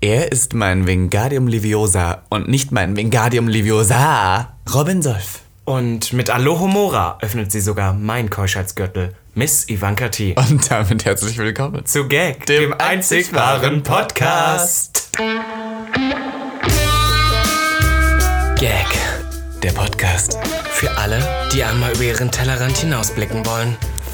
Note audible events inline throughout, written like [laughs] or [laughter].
Er ist mein Vingadium Liviosa und nicht mein Vingadium Liviosa. Robin Solf. Und mit Alohomora öffnet sie sogar mein Keuschheitsgürtel, Miss Ivanka T. Und damit herzlich willkommen zu Gag, dem, einzig wahren Podcast. Gag, der Podcast. Für alle, die einmal über ihren Tellerrand hinausblicken wollen.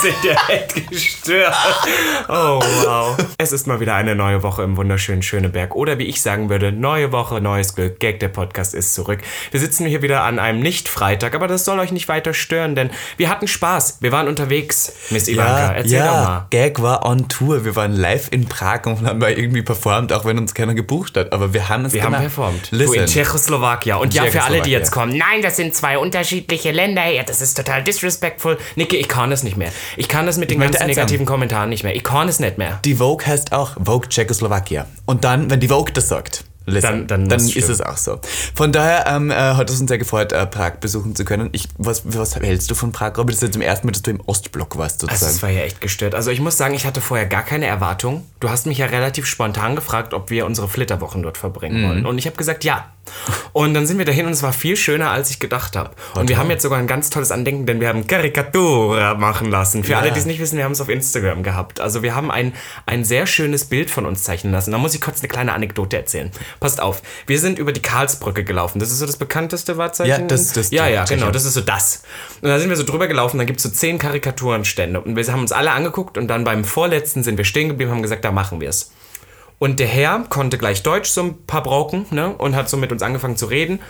Sind ja echt gestört. Oh, wow. Es ist mal wieder eine neue Woche im wunderschönen Schöneberg. Oder wie ich sagen würde, neue Woche, neues Glück. Gag, der Podcast ist zurück. Wir sitzen hier wieder an einem Nicht-Freitag, aber das soll euch nicht weiter stören, denn wir hatten Spaß. Wir waren unterwegs, Miss Ivanka. Ja, Erzähl ja, doch mal. Gag war on Tour. Wir waren live in Prag und haben irgendwie performt, auch wenn uns keiner gebucht hat. Aber wir haben es Wir gemacht. haben performt. Listen. Du in Tschechoslowakien. Und in ja, für alle, die jetzt kommen, nein, das sind zwei unterschiedliche Länder. Ja, das ist total disrespectful. Niki, ich kann es nicht mehr. Ich kann das mit den ganzen negativen Kommentaren nicht mehr. Ich kann es nicht mehr. Die Vogue heißt auch Vogue Czechoslowakia. Und dann, wenn die Vogue das sagt, Listen, dann, dann, dann ist es auch so. Von daher ähm, äh, hat es uns sehr gefreut, äh, Prag besuchen zu können. Ich, was, was hältst du von Prag, Robert? Das ist ja zum ersten Mal, dass du im Ostblock warst, sozusagen. Also, das war ja echt gestört. Also, ich muss sagen, ich hatte vorher gar keine Erwartung. Du hast mich ja relativ spontan gefragt, ob wir unsere Flitterwochen dort verbringen mhm. wollen. Und ich habe gesagt, ja. Und dann sind wir dahin und es war viel schöner, als ich gedacht habe. Und wir haben jetzt sogar ein ganz tolles Andenken, denn wir haben Karikatura machen lassen. Für ja. alle, die es nicht wissen, wir haben es auf Instagram gehabt. Also wir haben ein, ein sehr schönes Bild von uns zeichnen lassen. Da muss ich kurz eine kleine Anekdote erzählen. Passt auf. Wir sind über die Karlsbrücke gelaufen. Das ist so das bekannteste Wahrzeichen. Ja, das, das ja, ja, genau. Das ist so das. Und da sind wir so drüber gelaufen. Da gibt es so zehn Karikaturenstände. Und wir haben uns alle angeguckt und dann beim vorletzten sind wir stehen geblieben und haben gesagt, da machen wir es. Und der Herr konnte gleich Deutsch, so ein paar Brocken, ne? Und hat so mit uns angefangen zu reden.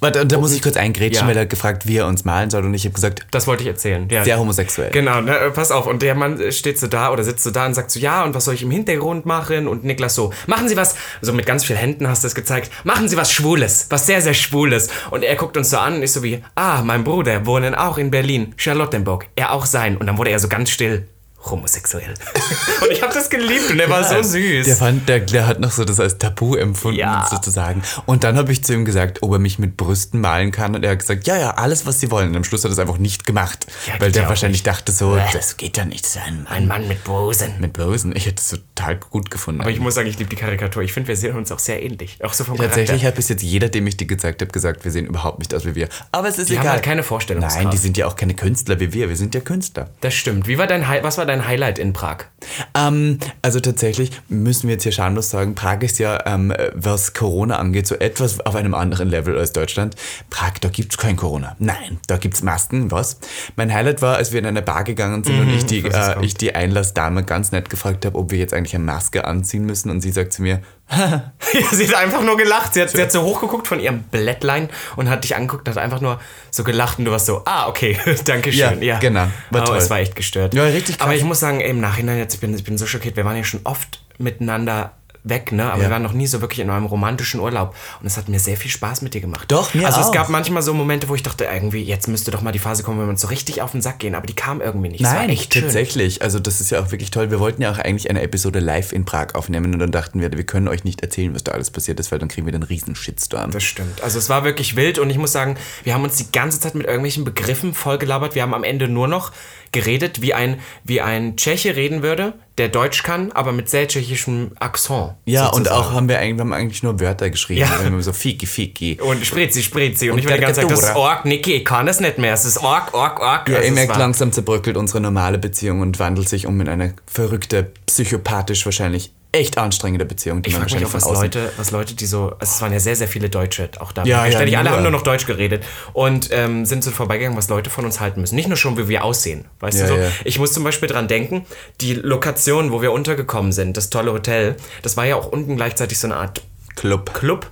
Warte, da muss ich kurz eingrätschen, ja. weil er gefragt, wie er uns malen soll. Und ich habe gesagt, das wollte ich erzählen. Ja. Sehr homosexuell. Genau, ne, pass auf. Und der Mann steht so da oder sitzt so da und sagt so, ja, und was soll ich im Hintergrund machen? Und Niklas so, machen Sie was, so mit ganz vielen Händen hast du es gezeigt, machen Sie was Schwules, was sehr, sehr Schwules. Und er guckt uns so an und ist so wie, ah, mein Bruder wohnen auch in Berlin, Charlottenburg, er auch sein. Und dann wurde er so ganz still homosexuell. [laughs] und ich habe das geliebt und er war so süß. Der fand, der, der hat noch so das als Tabu empfunden, ja. sozusagen. Und dann habe ich zu ihm gesagt, ob er mich mit Brüsten malen kann. Und er hat gesagt, ja, ja, alles, was sie wollen. Und am Schluss hat er es einfach nicht gemacht. Ja, weil der wahrscheinlich nicht. dachte so, Bäh. das geht ja nicht sein. Ein Mann mit Busen. Mit Busen. Ich hätte es total gut gefunden. Aber ich muss sagen, ich liebe die Karikatur. Ich finde, wir sehen uns auch sehr ähnlich. Auch so vom Tatsächlich hat bis jetzt jeder, dem ich die gezeigt habe, gesagt, wir sehen überhaupt nicht aus wie wir. Aber es ist die egal. Haben halt keine Vorstellung. Nein, die sind ja auch keine Künstler wie wir. Wir sind ja Künstler. Das stimmt. Wie war dein, was war dein Highlight in Prag? Prag? Ähm, also tatsächlich müssen wir jetzt hier schamlos sagen, Prag ist ja, ähm, was Corona angeht, so etwas auf einem anderen Level als Deutschland. Prag, da gibt es kein Corona. Nein, da gibt es Masken, was? Mein Highlight war, als wir in eine Bar gegangen sind mhm, und ich die, äh, ich die Einlassdame ganz nett gefragt habe, ob wir jetzt eigentlich eine Maske anziehen müssen und sie sagt zu mir, [laughs] sie hat einfach nur gelacht. Sie hat, sie hat so hochgeguckt von ihrem Blättlein und hat dich angeguckt, hat einfach nur so gelacht und du warst so, ah, okay, [laughs] danke schön. Ja, ja. genau. War Aber toll. es war echt gestört. Ja, richtig krass. Aber ich muss sagen, ey, im Nachhinein, jetzt, ich bin, ich bin so schockiert, wir waren ja schon oft miteinander weg, ne? Aber ja. wir waren noch nie so wirklich in einem romantischen Urlaub. Und es hat mir sehr viel Spaß mit dir gemacht. Doch, mir Also auch. es gab manchmal so Momente, wo ich dachte, irgendwie, jetzt müsste doch mal die Phase kommen, wenn wir uns so richtig auf den Sack gehen. Aber die kam irgendwie nicht. Nein, echt tatsächlich. Schön. Also das ist ja auch wirklich toll. Wir wollten ja auch eigentlich eine Episode live in Prag aufnehmen und dann dachten wir, wir können euch nicht erzählen, was da alles passiert ist, weil dann kriegen wir den riesen Shitstorm. Das stimmt. Also es war wirklich wild und ich muss sagen, wir haben uns die ganze Zeit mit irgendwelchen Begriffen vollgelabert. Wir haben am Ende nur noch geredet, wie ein, wie ein Tscheche reden würde, der Deutsch kann, aber mit sehr tschechischem Akzent. Ja, sozusagen. und auch haben wir, eigentlich, haben eigentlich nur Wörter geschrieben. Ja. Wir haben so Fiki, Fiki. Und Spritzi, Spritzi. Und, und ich war die ganze Zeit, das ist Org, Niki, ich kann das nicht mehr. Es ist Org, Org, Org. Ja, also ihr merkt, langsam zerbröckelt unsere normale Beziehung und wandelt sich um in eine verrückte, psychopathisch wahrscheinlich echt anstrengende Beziehung, die ich man wahrscheinlich mich auch, was Leute, was Leute, die so, also es waren ja sehr, sehr viele Deutsche auch da. Ja, ja, alle haben nur noch Deutsch geredet und ähm, sind so vorbeigegangen, was Leute von uns halten müssen. Nicht nur schon, wie wir aussehen, weißt ja, du so. Ja. Ich muss zum Beispiel dran denken, die Lokation, wo wir untergekommen sind, das tolle Hotel, das war ja auch unten gleichzeitig so eine Art Club. Club.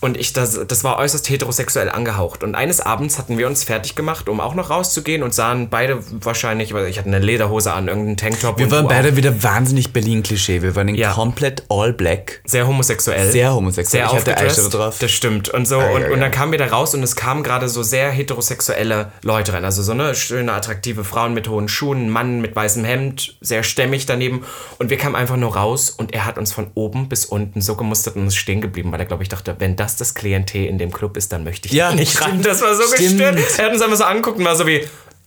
Und ich, das, das war äußerst heterosexuell angehaucht. Und eines Abends hatten wir uns fertig gemacht, um auch noch rauszugehen und sahen beide wahrscheinlich, weil ich hatte eine Lederhose an, irgendeinen Tanktop. Wir und waren beide auch. wieder wahnsinnig Berlin-Klischee. Wir waren in Ja. komplett all black. sehr homosexuell. Sehr homosexuell. Sehr Ich hatte. Eyeshadow drauf. Das stimmt. Und so, ja, und, und ja. dann kamen wir da raus und es kamen gerade so sehr heterosexuelle Leute rein. Also so eine schöne, attraktive Frauen mit hohen Schuhen, Mann mit weißem Hemd, sehr stämmig daneben. Und wir kamen einfach nur raus und er hat uns von oben bis unten so gemustert und ist stehen geblieben, weil er, glaube ich, dachte, wenn das das Klientel in dem Club ist, dann möchte ich Ja, nicht rein. stimmt. Das war so Stimmt. gestört. Er hat uns einfach so angeguckt und war so wie,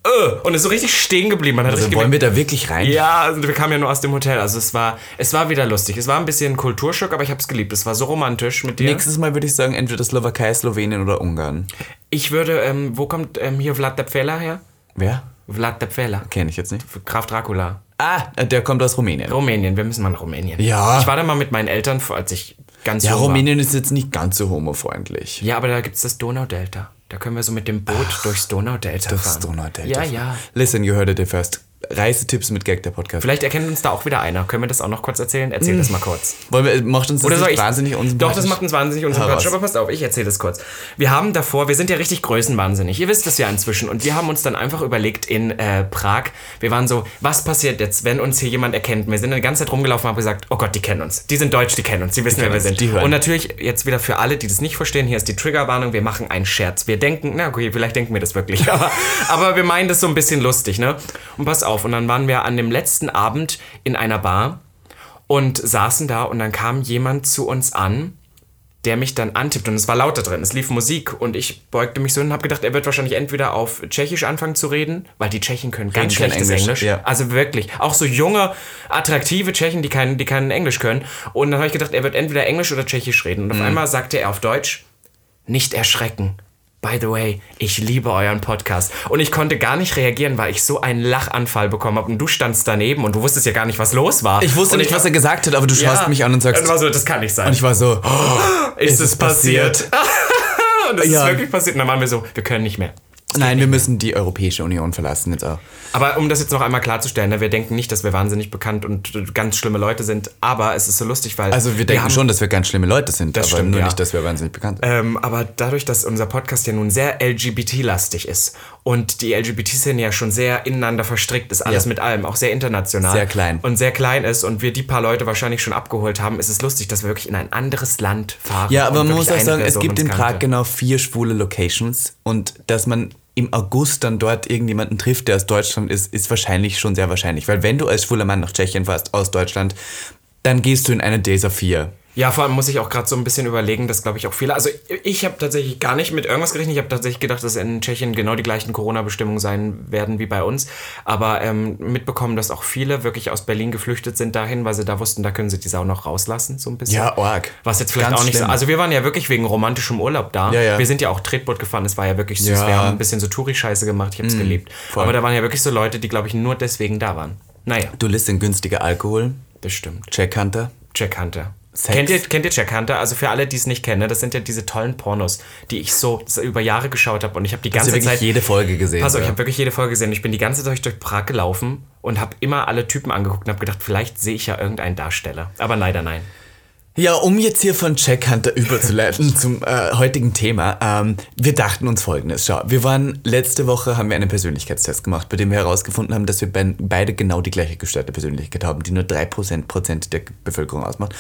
äh, und ist so richtig stehen geblieben. Man hat Also wollen wir da wirklich rein? ja, also wir kamen ja nur aus dem Hotel. Also es war, es war wieder lustig. Es war ein bisschen Kulturschock, aber ich habe es geliebt. Es war so romantisch mit dir. Nächstes Mal würde ich sagen, entweder Slowakei, Slowenien oder Ungarn. Ich würde, ähm, wo kommt ähm, hier Vlad der Pfähler her? Wer? Vlad der Pfähler. Kenne ich jetzt nicht. Graf Dracula. Ah, der kommt aus Rumänien. Rumänien, wir müssen mal nach Rumänien. Ja. Ich war da mal mit meinen Eltern, als ich ganz Ja. Rumänien ist jetzt nicht ganz so homofreundlich. Ja, aber da gibt es das Donaudelta. Da können wir so mit dem Boot durchs Donaudelta fahren. Donaudelta. Ja, ja. Listen, you heard it here first. Reisetipps mit Gag, der Podcast. Vielleicht erkennt uns da auch wieder einer. Können wir das auch noch kurz erzählen? Erzähl das mal kurz. Wollen wir, macht uns das Oder nicht ich? wahnsinnig Doch, unsympathisch? das macht uns wahnsinnig unsympathisch. Aber passt auf, ich erzähle das kurz. Wir haben davor, wir sind ja richtig größenwahnsinnig. Ihr wisst das ja inzwischen. Und wir haben uns dann einfach überlegt in äh, Prag, wir waren so, was passiert jetzt, wenn uns hier jemand erkennt? Wir sind die ganze Zeit rumgelaufen und haben gesagt, oh Gott, die kennen uns. Die sind deutsch, die kennen uns. Die wissen, wer wir sind. die hören. Und natürlich jetzt wieder für alle, die das nicht verstehen, hier ist die Triggerwarnung. Wir machen einen Scherz. Wir denken, na okay, vielleicht denken wir das wirklich. [laughs] Aber, aber wir meinen das so ein bisschen lustig, ne? Und pass auf. Und dann waren wir an dem letzten Abend in einer Bar und saßen da und dann kam jemand zu uns an, der mich dann antippt und es war lauter drin, es lief Musik und ich beugte mich so hin und habe gedacht, er wird wahrscheinlich entweder auf Tschechisch anfangen zu reden, weil die Tschechen können ganz kein schlechtes Englisch, Englisch. ja. Also wirklich, auch so junge, attraktive Tschechen, die kein, die kein Englisch können. Und dann habe ich gedacht, er wird entweder Englisch oder Tschechisch reden. Und auf einmal sagte er auf Deutsch, nicht erschrecken. By the way, ich liebe euren Podcast. Und ich konnte gar nicht reagieren, weil ich so einen Lachanfall bekommen habe. Und du standst daneben und du wusstest ja gar nicht, was los war. Ich wusste und nicht, was er gesagt hat, aber du schaust mich an und sagst. Und war so, das kann nicht sein. Und ich war so, [gasps] oh, ist es passiert? [laughs] und es Ja. ist wirklich passiert. Und dann waren wir so, wir können nicht mehr. Nein, wir müssen die Europäische Union verlassen jetzt auch. Aber um das jetzt noch einmal klarzustellen, ne, wir denken nicht, dass wir wahnsinnig bekannt und ganz schlimme Leute sind, aber es ist so lustig, weil. Also wir denken haben- schon, dass wir ganz schlimme Leute sind, Das aber stimmt, nur ja. nicht, dass wir wahnsinnig bekannt sind. Ähm, aber dadurch, dass unser Podcast ja nun sehr LGBT-lastig ist und die LGBT-Szene ja schon sehr ineinander verstrickt ist, alles Ja. mit allem, auch sehr international. Sehr klein. Und sehr klein ist und wir die paar Leute wahrscheinlich schon abgeholt haben, ist es lustig, dass wir wirklich in ein anderes Land fahren. Ja, aber man muss auch sagen, es gibt in Prag genau vier schwule Locations und dass man im August dann dort irgendjemanden trifft, der aus Deutschland ist, ist wahrscheinlich schon sehr wahrscheinlich. Weil wenn du als schwuler Mann nach Tschechien fährst, aus Deutschland, dann gehst du in eine dieser vier. Ja, vor allem muss ich auch gerade so ein bisschen überlegen, dass glaube ich auch viele. Also ich habe tatsächlich gar nicht mit irgendwas gerechnet. Ich habe tatsächlich gedacht, dass in Tschechien genau die gleichen Corona-Bestimmungen sein werden wie bei uns. Aber ähm, mitbekommen, dass auch viele wirklich aus Berlin geflüchtet sind dahin, weil sie da wussten, da können sie die Sau noch rauslassen, so ein bisschen. Ja, arg. Was jetzt vielleicht Ganz auch nicht so. schlimm. Also wir waren ja wirklich wegen romantischem Urlaub da. Ja, ja. Wir sind ja auch Tretboot gefahren. Es war ja wirklich süß. Ja. Wir haben ein bisschen so Touri-Scheiße gemacht. Ich habe es geliebt. voll. Aber da waren ja wirklich so Leute, die glaube ich nur deswegen da waren. Naja, Du lässt in günstiger Alkohol, das stimmt. Jack Hunter. Jack Hunter. Sex. Kennt ihr, kennt ihr Jack Hunter? Also für alle, die es nicht kennen, ne, das sind ja diese tollen Pornos, die ich so über Jahre geschaut habe und ich habe die ganze Zeit jede Folge gesehen? Pass auf, ich habe wirklich jede Folge gesehen. Ich bin die ganze Zeit durch Prag gelaufen und habe immer alle Typen angeguckt und habe gedacht, vielleicht sehe ich ja irgendeinen Darsteller. Aber leider nein. Ja, um jetzt hier von Jack Hunter [laughs] überzuleiten zum äh, heutigen Thema. Ähm, wir dachten uns folgendes. Schau, wir waren letzte Woche, haben wir einen Persönlichkeitstest gemacht, bei dem wir herausgefunden haben, dass wir be beide genau die gleiche gestörte Persönlichkeit haben, die nur 3 Prozent der Bevölkerung ausmacht.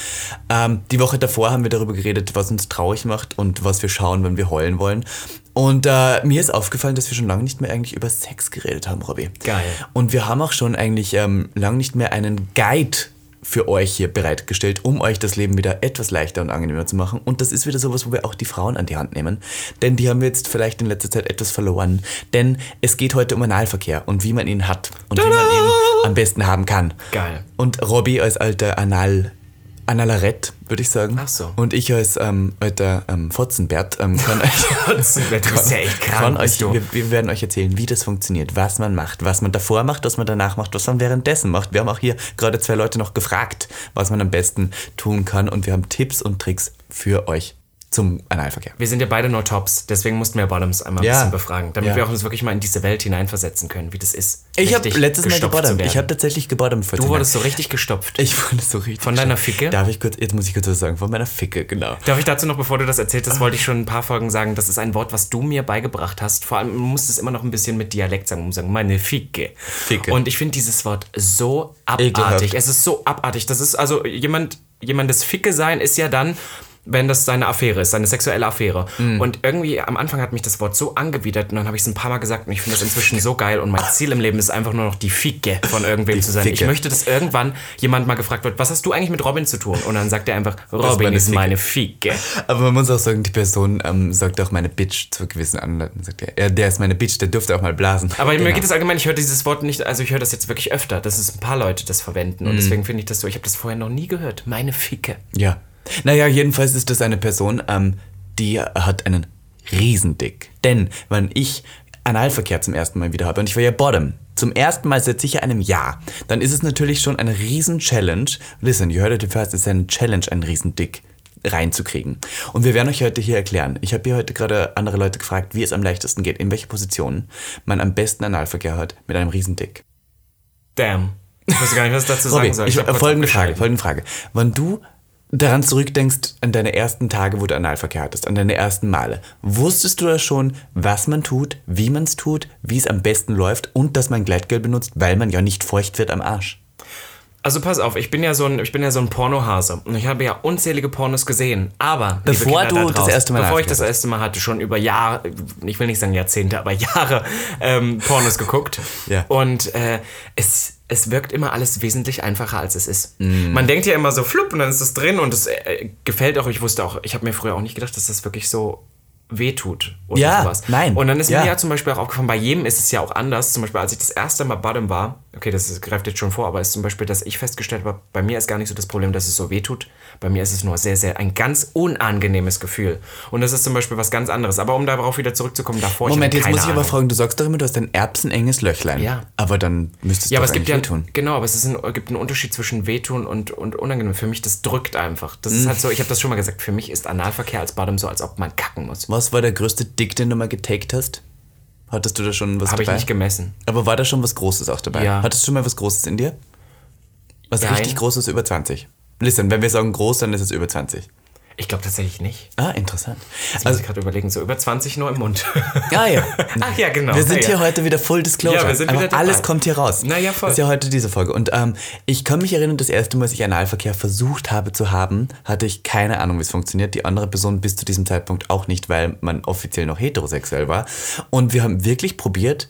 Ähm, die Woche davor haben wir darüber geredet, was uns traurig macht und was wir schauen, wenn wir heulen wollen. Und äh, mir ist aufgefallen, dass wir schon lange nicht mehr eigentlich über Sex geredet haben, Robby. Geil. Und wir haben auch schon eigentlich ähm, lange nicht mehr einen Guide für euch hier bereitgestellt, um euch das Leben wieder etwas leichter und angenehmer zu machen. Und das ist wieder sowas, wo wir auch die Frauen an die Hand nehmen. Denn die haben wir jetzt vielleicht in letzter Zeit etwas verloren. Denn es geht heute um Analverkehr und wie man ihn hat und wie man ihn am besten haben kann. Geil. Und Robby als alter Anal... Analarett, würde ich sagen. Ach so. Und ich als ähm, alter ähm, Fotzenbert ähm, [laughs] kann euch... Du bist ja echt krank, euch, wir, wir werden euch erzählen, wie das funktioniert, was man macht, was man davor macht, was man danach macht, was man währenddessen macht. Wir haben auch hier gerade zwei Leute noch gefragt, was man am besten tun kann und wir haben Tipps und Tricks für euch. Zum Analverkehr. Wir sind ja beide nur Tops, deswegen mussten wir Bottoms einmal ein Ja. bisschen befragen, damit Ja. wir auch uns wirklich mal in diese Welt hineinversetzen können, wie das ist. Ich habe letztes Mal gebottomt. Ich habe tatsächlich gebottomt Du wurdest so richtig gestopft. Ich wurde so richtig. Von deiner. Ficke? Darf ich kurz, jetzt muss ich kurz was sagen, von meiner Ficke, genau. Darf ich dazu noch, bevor du das erzählt hast, wollte ich schon ein paar Folgen sagen, das ist ein Wort, was du mir beigebracht hast. Vor allem, man muss es immer noch ein bisschen mit Dialekt sagen, muss sagen, meine Ficke. Ficke. Und ich finde dieses Wort so abartig. Ekelhaft. Es ist so abartig. Das ist also jemand, jemandes Ficke sein ist ja dann, wenn das seine Affäre ist, seine sexuelle Affäre. Mhm. Und irgendwie am Anfang hat mich das Wort so angewidert und dann habe ich es ein paar Mal gesagt und ich finde das inzwischen so geil und mein Ziel im Leben ist einfach nur noch die Ficke von irgendwem Die zu sein. Ich Ficke. möchte, dass irgendwann jemand mal gefragt wird, was hast du eigentlich mit Robin zu tun? Und dann sagt er einfach, Robin meine ist Ficke. meine Ficke. Aber man muss auch sagen, die Person ähm, sagt auch meine Bitch zu gewissen Anleuten. Sagt er, der ist meine Bitch, der dürfte auch mal blasen. Aber mir Genau. geht es allgemein, ich höre dieses Wort nicht, also ich höre das jetzt wirklich öfter, dass es ein paar Leute das verwenden. Mhm. Und deswegen finde ich das so, ich habe das vorher noch nie gehört. Meine Ficke. Ja. Naja, jedenfalls ist das eine Person, ähm, die hat einen Riesendick. Denn, wenn ich Analverkehr zum ersten Mal wieder habe und ich war ja Bottom, zum ersten Mal seit sicher einem Jahr, dann ist es natürlich schon eine Riesen-Challenge. Listen, you heard it first, es ist eine Challenge, einen Riesendick reinzukriegen. Und wir werden euch heute hier erklären. Ich habe hier heute gerade andere Leute gefragt, wie es am leichtesten geht, in welche Positionen man am besten Analverkehr hat mit einem Riesendick. Damn. Ich weiß gar nicht, was ich dazu sagen soll. ich, kurz folgende Frage, folgende Frage. Wenn du daran zurückdenkst, an deine ersten Tage, wo du Analverkehr hattest, an deine ersten Male, wusstest du da schon, was man tut, wie man es tut, wie es am besten läuft und dass man Gleitgel benutzt, weil man ja nicht feucht wird am Arsch? Also pass auf, ich bin ja so ein, ich bin ja so ein Pornohase und ich habe ja unzählige Pornos gesehen. Aber Bevor Kinder du da das draußen, erste Mal bevor ich das erste Mal hatte, schon über Jahre, ich will nicht sagen Jahrzehnte, aber Jahre ähm, Pornos geguckt. Ja. Und äh, es es wirkt immer alles wesentlich einfacher, als es ist. Mm. Man denkt ja immer so, flupp, und dann ist es drin und es äh, gefällt auch. Ich wusste auch, ich habe mir früher auch nicht gedacht, dass das wirklich so wehtut oder Ja, sowas. nein, Und dann ist ja. mir ja zum Beispiel auch aufgefallen, bei jedem ist es ja auch anders. Zum Beispiel, als ich das erste Mal Bottom war, okay, das ist, greift jetzt schon vor, aber ist zum Beispiel, dass ich festgestellt habe, bei mir ist gar nicht so das Problem, dass es so wehtut. Bei mir ist es nur sehr, sehr ein ganz unangenehmes Gefühl. Und das ist zum Beispiel was ganz anderes. Aber um darauf wieder zurückzukommen, davor Moment, ich jetzt muss ich aber Ahnung. fragen, du sagst doch immer, du hast ein erbsenenges Löchlein. Ja. Aber dann müsstest du Ja, aber es gibt ja, wehtun. genau, aber es ist ein, gibt einen Unterschied zwischen wehtun und, und unangenehm. Für mich, das drückt einfach. Das Mhm. ist halt so, ich habe das schon mal gesagt, für mich ist Analverkehr als Bottom so, als ob man kacken muss. Was war der größte Dick, den du mal getaked hast? Hattest du da schon was Habe ich dabei? nicht gemessen. Aber war da schon was Großes auch dabei? Ja. Hattest du schon mal was Großes in dir? Was Nein. richtig Großes über 20? Listen, wenn wir sagen groß, dann ist es über 20. Ich glaube tatsächlich nicht. Ah, interessant. Jetzt Also, muss ich gerade überlegen, so über 20 nur im Mund. ah ja. [laughs] Ach ja, genau. Wir sind ja, hier ja. heute wieder Full Disclosure. Ja, wir sind Einfach wieder dabei. alles kommt hier raus. Na ja, voll. Das ist ja heute diese Folge. Und ähm, ich kann mich erinnern, das erste Mal, als ich Analverkehr versucht habe zu haben, hatte ich keine Ahnung, wie es funktioniert. Die andere Person bis zu diesem Zeitpunkt auch nicht, weil man offiziell noch heterosexuell war. Und wir haben wirklich probiert,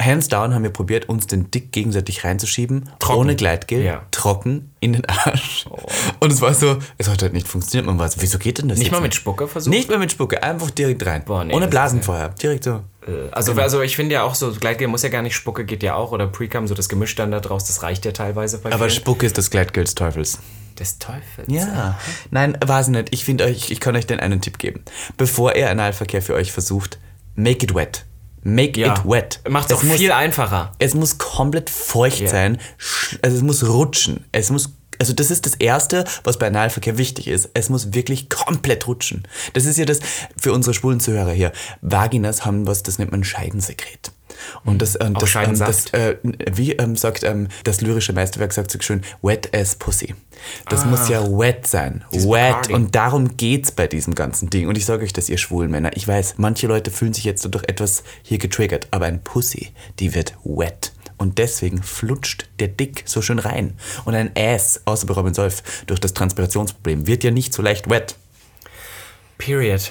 hands down haben wir probiert, uns den Dick gegenseitig reinzuschieben, Trocken. ohne Gleitgel, Ja. trocken in den Arsch. Und es war so, es hat halt nicht funktioniert. Man war so, wieso geht denn das Nicht mal mit Spucke versucht? Nicht mehr mit Spucke, einfach direkt rein. Boah, nee, ohne das Blasen ist- vorher, direkt so. Also, also ich finde ja auch so, Gleitgel muss ja gar nicht, Spucke geht ja auch, oder Precam, so das Gemisch dann da draus, das reicht ja teilweise Aber vielen. Spucke ist das Gleitgel des Teufels. des Teufels. Ja. Nein, war es nicht. Ich finde euch, ich kann euch den einen Tipp geben. Bevor ihr Analverkehr für euch versucht, make it wet. Make Ja. it wet. Macht es auch muss, viel einfacher. Es muss komplett feucht Ja. sein. Also es muss rutschen. Es muss also das ist das Erste, was bei Analverkehr wichtig ist. Es muss wirklich komplett rutschen. Das ist ja das für unsere schwulen Zuhörer hier. Vaginas haben was, das nennt man Scheidensekret. Und das, ähm, das, ähm, das äh, wie ähm, sagt ähm, das lyrische Meisterwerk sagt so schön, wet as pussy. Das muss ja wet sein. Wet. Bacardi. Und darum geht's bei diesem ganzen Ding. Und ich sage euch das, ihr schwulen Männer. Ich weiß, manche Leute fühlen sich jetzt durch etwas hier getriggert, aber ein Pussy, die wird wet. Und deswegen flutscht der Dick so schön rein. Und ein Ass, außer bei Robin Solf, durch das Transpirationsproblem, wird ja nicht so leicht wet. Period.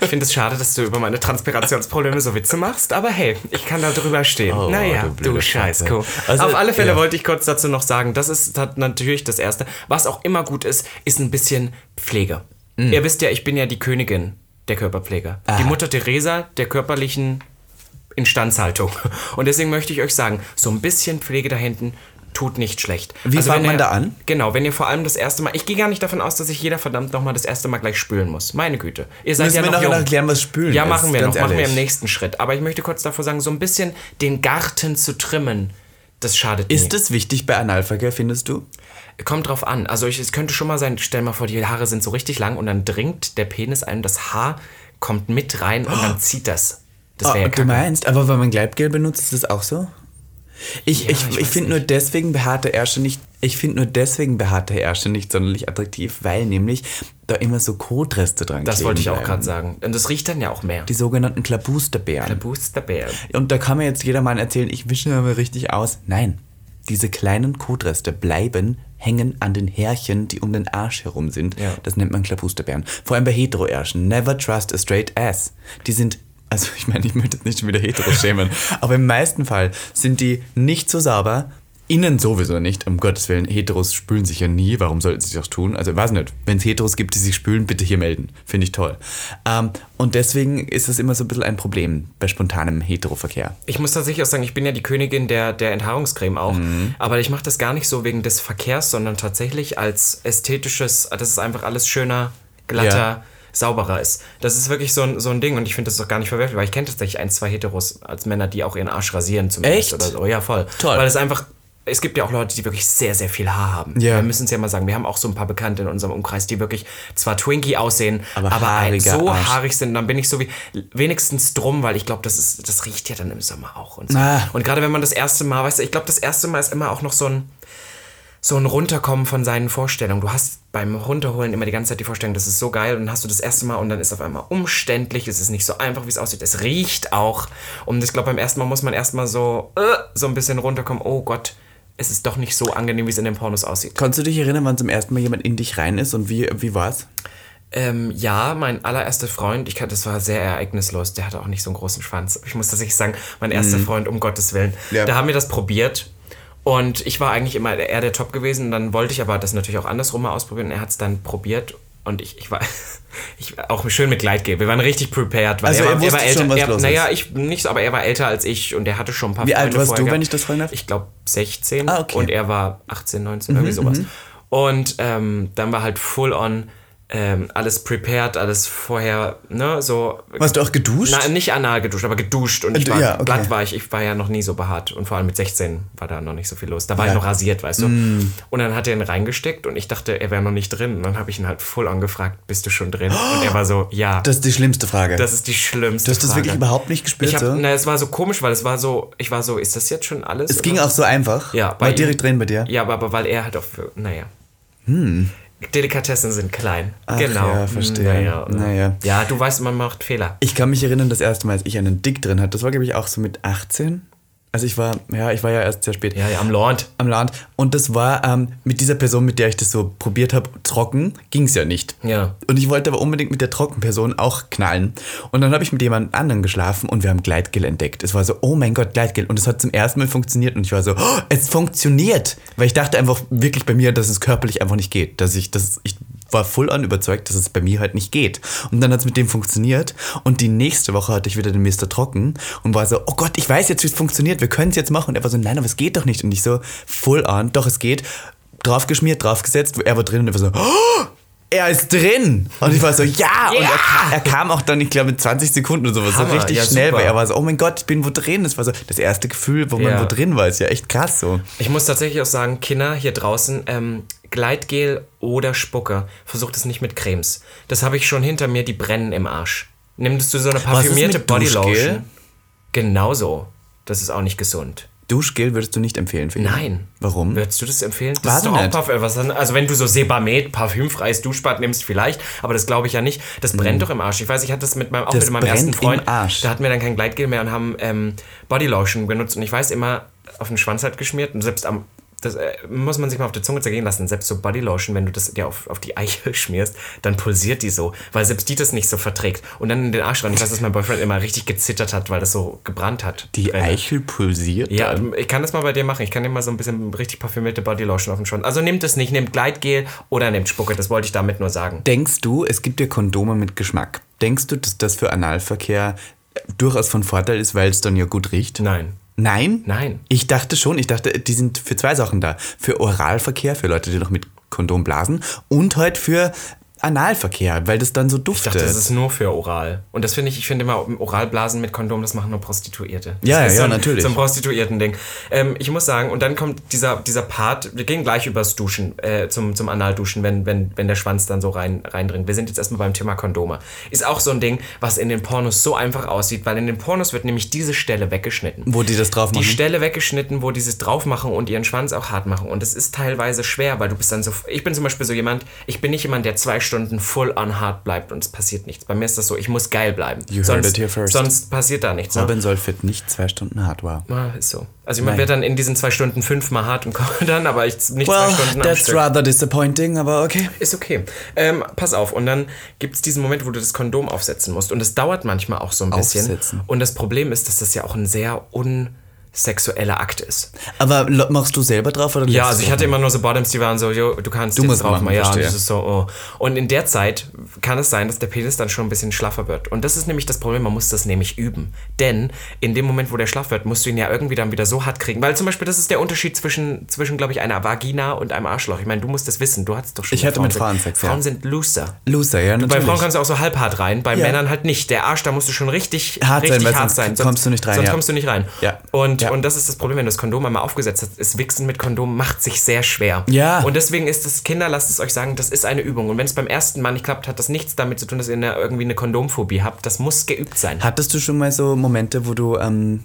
ich finde es schade, dass du über meine Transpirationsprobleme so Witze machst, aber hey, ich kann da drüber stehen. Oh, naja, du du. Katze. Also, Auf alle Fälle ja. wollte ich kurz dazu noch sagen, das ist hat natürlich das Erste. Was auch immer gut ist, ist ein bisschen Pflege. Mm. Ihr wisst ja, ich bin ja die Königin der Körperpflege. Die Mutter Teresa der körperlichen Instandhaltung. Und deswegen möchte ich euch sagen, so ein bisschen Pflege da hinten tut nicht schlecht. Wie Also fängt man ihr- da an? Genau, wenn ihr vor allem das erste Mal, ich gehe gar nicht davon aus, dass sich jeder verdammt nochmal das erste Mal gleich spülen muss. Meine Güte. Ihr seid Müssen ja wir noch jung. erklären, was Spülen Ja, ist, machen wir ganz noch, machen wir ehrlich. im nächsten Schritt. Aber ich möchte kurz davor sagen, so ein bisschen den Garten zu trimmen, Das schadet nie. Ist das wichtig bei Analverkehr, findest du? Kommt drauf an. Also ich, es könnte schon mal sein, stell mal vor, die Haare sind so richtig lang und dann dringt der Penis ein, das Haar kommt mit rein und dann zieht das. Das wäre ja du meinst, aber wenn man Gleitgel benutzt, ist das auch so? Ich, Ja, ich, ich ich finde nur deswegen behaarte Ärsche nicht, ich finde nur deswegen behaarte Ärsche nicht sonderlich attraktiv, weil nämlich da immer so Kotreste dran Das kleben wollte ich auch gerade sagen. Und das riecht dann ja auch mehr. Die sogenannten Klabusterbeeren. Boosterbär. Und da kann mir jetzt jedermann erzählen, ich wische aber richtig aus. Nein, diese kleinen Kotreste bleiben hängen an den Härchen, die um den Arsch herum sind. Ja. Das nennt man Klabusterbeeren. Vor allem bei Hetero-Ärschen. Never trust a straight ass. Die sind, also ich meine, ich möchte jetzt nicht schon wieder Hetero schämen, aber im meisten Fall sind die nicht so sauber. Innen sowieso nicht, um Gottes Willen. Heteros spülen sich ja nie. Warum sollten sie das tun? Also, weiß nicht. Wenn es Heteros gibt, die sich spülen, bitte hier melden. Finde ich toll. Ähm, und deswegen ist das immer so ein bisschen ein Problem bei spontanem Heteroverkehr. Ich muss tatsächlich auch sagen, ich bin ja die Königin der, der Enthaarungscreme auch. Mhm. Aber ich mache das gar nicht so wegen des Verkehrs, sondern tatsächlich als ästhetisches, dass es einfach alles schöner, glatter, Ja. Sauberer ist. Das ist wirklich so ein, so ein Ding und ich finde das auch gar nicht verwerflich, weil ich kenne tatsächlich ein, zwei Heteros als Männer, die auch ihren Arsch rasieren zumindest. Echt? Oder so. Ja, voll. Toll. Weil es einfach. Es gibt ja auch Leute, die wirklich sehr, sehr viel Haar haben. Ja. Wir müssen es ja mal sagen. Wir haben auch so ein paar Bekannte in unserem Umkreis, die wirklich zwar Twinkie aussehen, Aber aber, so Arsch. haarig sind. Und dann bin ich so wie wenigstens drum, weil ich glaube, das ist, das riecht ja dann im Sommer auch und so. Ah. Und gerade wenn man das erste Mal, weißt du, ich glaube, das erste Mal ist immer auch noch so ein so ein Runterkommen von seinen Vorstellungen. Du hast beim Runterholen immer die ganze Zeit die Vorstellung, das ist so geil und dann hast du das erste Mal und dann ist es auf einmal umständlich, es ist nicht so einfach, wie es aussieht, es riecht auch und ich glaube, beim ersten Mal muss man erstmal so äh, so ein bisschen runterkommen, oh Gott, es ist doch nicht so angenehm, wie es in den Pornos aussieht. Kannst du dich erinnern, wann zum ersten Mal jemand in dich rein ist und wie, wie war's? Ähm, ja, mein allererster Freund, ich kann, das war sehr ereignislos, der hatte auch nicht so einen großen Schwanz. Ich muss tatsächlich sagen, mein erster Freund, um Gottes Willen, Ja. da haben wir das probiert. Und ich war eigentlich immer eher der Top gewesen. Dann wollte ich aber das natürlich auch andersrum mal ausprobieren. Und er hat es dann probiert. Und ich, ich war [laughs] ich, war auch schön mit Gleitgel. Wir waren richtig prepared. Weil Also er, war, er war älter. schon, er, naja, ich nicht aber er war älter als ich. Und er hatte schon ein paar Wie alt Freunde warst vorher du, wenn gehabt. ich das fragen darf? Ich glaube 16. Ah, okay. Mhm, Und er war 18, 19, irgendwie sowas. Und ähm, dann war halt full on ähm, alles prepared, alles vorher, ne, so. Warst du auch geduscht? Na, nicht anal geduscht, aber geduscht. Und ich Äh, war, ja, okay. glatt war ich, ich war ja noch nie so behaart. Und vor allem mit 16 war da noch nicht so viel los. Da war Ja. Mm. ich noch rasiert, weißt du. Und dann hat er ihn reingesteckt und ich dachte, er wäre noch nicht drin. Und dann habe ich ihn halt voll angefragt, bist du schon drin? Und er war so, ja. Das ist die schlimmste Frage. Das ist die schlimmste du hast das Frage. wirklich überhaupt nicht gespürt, ich hab, so? na, es war so komisch, weil es war so, ich war so, ist das jetzt schon alles? es ging auch so einfach. Ja, bei War ihm- direkt drin bei dir. Ja, aber, aber weil er halt auch naja. Delikatessen sind klein. Ach genau. ja, verstehe. Naja, Naja. Ja, du weißt, man macht Fehler. Ich kann mich erinnern, das erste Mal, als ich einen Dick drin hatte, das war, glaube ich, auch so mit 18. Also ich war, ja, ich war ja erst sehr spät. Ja, ja, am Land. am Land. Und das war ähm, mit dieser Person, mit der ich das so probiert habe, trocken, ging es ja nicht. Ja. Und ich wollte aber unbedingt mit der Trockenperson auch knallen. Und dann habe ich mit jemand anderen geschlafen und wir haben Gleitgel entdeckt. Es war so, oh mein Gott, Gleitgel. Und es hat zum ersten Mal funktioniert. Und ich war so, oh, es funktioniert. Weil ich dachte einfach wirklich bei mir, dass es körperlich einfach nicht geht. Dass ich, dass ich war voll an überzeugt, dass es bei mir halt nicht geht. Und dann hat es mit dem funktioniert. Und die nächste Woche hatte ich wieder den Mr. Trocken und war so, oh Gott, ich weiß jetzt, wie es funktioniert. Wir können es jetzt machen. Und er war so, nein, aber es geht doch nicht. Und ich so, full an, doch, es geht. Draufgeschmiert, draufgesetzt. Er war drin und er war so, oh, er ist drin. Und ich war so, ja. Und er, kam, er kam auch dann, ich glaube, in 20 Sekunden oder sowas. So richtig ja, schnell, super. weil er war so, oh mein Gott, ich bin wo drin. Das war so das erste Gefühl, wo man Ja. wo drin war. Ist ja echt krass so. Ich muss tatsächlich auch sagen, Kinder hier draußen, ähm, Gleitgel oder Spucke, versucht es nicht mit Cremes. Das habe ich schon hinter mir, die brennen im Arsch. Nimmst du so eine parfümierte? Bodylotion? Genauso. Das ist auch nicht gesund. Duschgel würdest du nicht empfehlen, finde ich. Nein. Warum? Würdest du das empfehlen? Das Weiß ist doch auch. Was, also wenn du so Sebamed, parfümfreies Duschbad nimmst, vielleicht, aber das glaube ich ja nicht. Das brennt doch im Arsch. Ich weiß, ich hatte das mit meinem, auch Mhm. Das mit meinem ersten Freund. Arsch. Da hatten wir dann kein Gleitgel mehr und haben ähm, Bodylotion benutzt. Und ich weiß immer, auf den Schwanz halt geschmiert und selbst am das äh, muss man sich mal auf der Zunge zergehen lassen. Selbst so Bodylotion, wenn du das dir auf, auf die Eichel [laughs] schmierst, dann pulsiert die so, weil selbst die das nicht so verträgt. Und dann in den Arsch rein. Ich weiß, dass mein Boyfriend immer richtig gezittert hat, weil das so gebrannt hat. Die Drin. Eichel pulsiert? Ja, dann? ich kann das mal bei dir machen. Ich kann dir mal so ein bisschen richtig parfümierte Bodylotion auf den Schwanz. Also nehmt es nicht, nehmt Gleitgel oder nehmt Spucke. Das wollte ich damit nur sagen. Denkst du, es gibt ja Kondome mit Geschmack? Denkst du, dass das für Analverkehr durchaus von Vorteil ist, weil es dann ja gut riecht? Nein. Nein? Nein. Ich dachte schon, ich dachte, die sind für zwei Sachen da. Für Oralverkehr, für Leute, die noch mit Kondom blasen und halt für Analverkehr, weil das dann so Ich duftet. dachte, das ist nur für oral. Und das finde ich, ich finde immer, Oralblasen mit Kondom, das machen nur Prostituierte. Ja, das ist ja, so ein, natürlich. So ein Prostituierten-Ding. Ähm, ich muss sagen, und dann kommt dieser, dieser Part, wir gehen gleich übers Duschen, äh, zum, zum Analduschen, wenn, wenn, wenn der Schwanz dann so rein, reindringt. Wir sind jetzt erstmal beim Thema Kondome. Ist auch so ein Ding, was in den Pornos so einfach aussieht, weil in den Pornos wird nämlich diese Stelle weggeschnitten. wo die das drauf Die machen. Stelle weggeschnitten, wo dieses draufmachen und ihren Schwanz auch hart machen. Und das ist teilweise schwer, weil du bist dann so. Ich bin zum Beispiel so jemand, ich bin nicht jemand, der zwei Stunden full on hart bleibt und es passiert nichts. Bei mir ist das so, ich muss geil bleiben. You heard sonst, it here first. sonst passiert da nichts. Ne? Robin soll fit nicht zwei Stunden hart war. Ah, ist so. Also man wird dann in diesen zwei Stunden fünfmal hart und komme [laughs] dann, aber ich nicht zwei Well, Stunden am that's Stück. rather disappointing, aber okay. Ist okay. Ähm, pass auf, und dann gibt es diesen Moment, wo du das Kondom aufsetzen musst. Und es dauert manchmal auch so ein bisschen. Aufsetzen. Und das Problem ist, dass das ja auch ein sehr unsexueller Akt ist. Aber machst du selber drauf oder Ja, also ich hatte immer nur so Bottoms, die waren so, jo, du kannst Du musst drauf machen, mal. Ja, und das ist so, oh. Und in der Zeit kann es sein, dass der Penis dann schon ein bisschen schlaffer wird. Und das ist nämlich das Problem, man muss das nämlich üben. Denn in dem Moment, wo der schlaff wird, musst du ihn ja irgendwie dann wieder so hart kriegen. Weil zum Beispiel, das ist der Unterschied zwischen, zwischen glaube ich, einer Vagina und einem Arschloch. Ich meine, du musst das wissen, du hattest doch schon Ich hatte mit Frauen Frauen Sex, ja. Frauen sind looser. Loser, ja, Bei natürlich. Frauen kannst du auch so halbhart rein, bei Ja. Männern halt nicht. Der Arsch, da musst du schon richtig Hart sein, richtig weil hart sonst sein. kommst du nicht rein, Sonst ja. kommst du nicht rein. Ja. Und, Ja. und das ist das Problem, wenn du das Kondom einmal aufgesetzt hast, ist Wichsen mit Kondom macht sich sehr schwer. Ja. Und deswegen ist es, Kinder, lasst es euch sagen, das ist eine Übung. Und wenn es beim ersten Mal nicht klappt, hat das nichts damit zu tun, dass ihr eine, irgendwie eine Kondomphobie habt. Das muss geübt sein. Hattest du schon mal so Momente, wo du, ähm,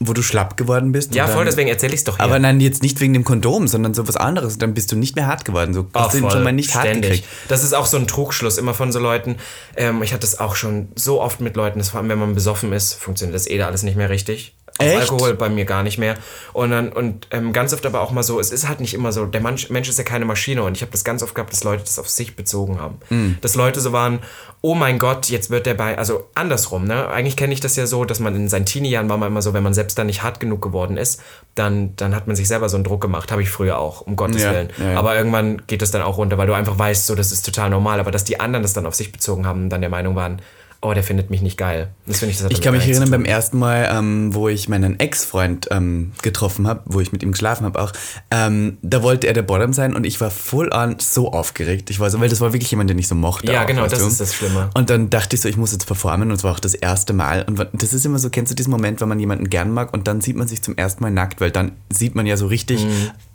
wo du schlapp geworden bist? ja, und voll, deswegen erzähle ich es doch hier. Aber nein, jetzt nicht wegen dem Kondom, sondern so was anderes. Dann bist du nicht mehr hart geworden. So Ah, hast du ihn voll, schon mal nicht hart ständig. gekriegt. Das ist auch so ein Trugschluss immer von so Leuten. Ähm, ich hatte es auch schon so oft mit Leuten, dass vor allem wenn man besoffen ist, funktioniert das eh da alles nicht mehr richtig. Echt? Alkohol bei mir gar nicht mehr. Und dann und ähm, ganz oft aber auch mal so, es ist halt nicht immer so, der Mensch, Mensch ist ja keine Maschine und ich habe das ganz oft gehabt, dass Leute das auf sich bezogen haben. Mm. Dass Leute so waren, oh mein Gott, jetzt wird der bei, also andersrum, ne? Eigentlich kenne ich das ja so, dass man in seinen Teenie-Jahren war man immer so, wenn man selbst dann nicht hart genug geworden ist, dann, dann hat man sich selber so einen Druck gemacht. Habe ich früher auch, um Gottes Ja, Willen. ja, ja. Aber irgendwann geht es dann auch runter, weil du einfach weißt, so, das ist total normal. Aber dass die anderen das dann auf sich bezogen haben und dann der Meinung waren, oh, der findet mich nicht geil. Das finde ich, das Ich kann mich erinnern, beim ersten Mal, ähm, wo ich meinen Ex-Freund ähm, getroffen habe, wo ich mit ihm geschlafen habe auch, ähm, da wollte er der Bottom sein und ich war full on so aufgeregt. Ich war so, weil das war wirklich jemand, den ich so mochte. Ja, auch, genau, das du? ist das Schlimme. Und dann dachte ich so, ich muss jetzt performen und es war auch das erste Mal. Und das ist immer so, kennst du diesen Moment, wenn man jemanden gern mag und dann sieht man sich zum ersten Mal nackt, weil dann sieht man ja so richtig,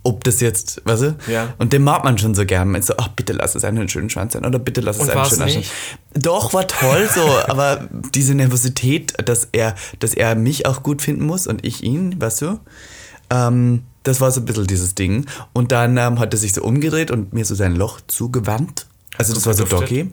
ob das jetzt, weißt du? Ja. Und den mag man schon so gern. Man so, ach, bitte lass es einen schönen Schwanz sein oder bitte lass es Und einen schönen nicht? Doch, war toll so, [laughs] aber diese Nervosität, dass er, dass er mich auch gut finden muss und ich ihn, weißt du? Ähm, das war so ein bisschen dieses Ding. Und dann ähm, hat er sich so umgedreht und mir so sein Loch zugewandt. Also das war so? Doggy.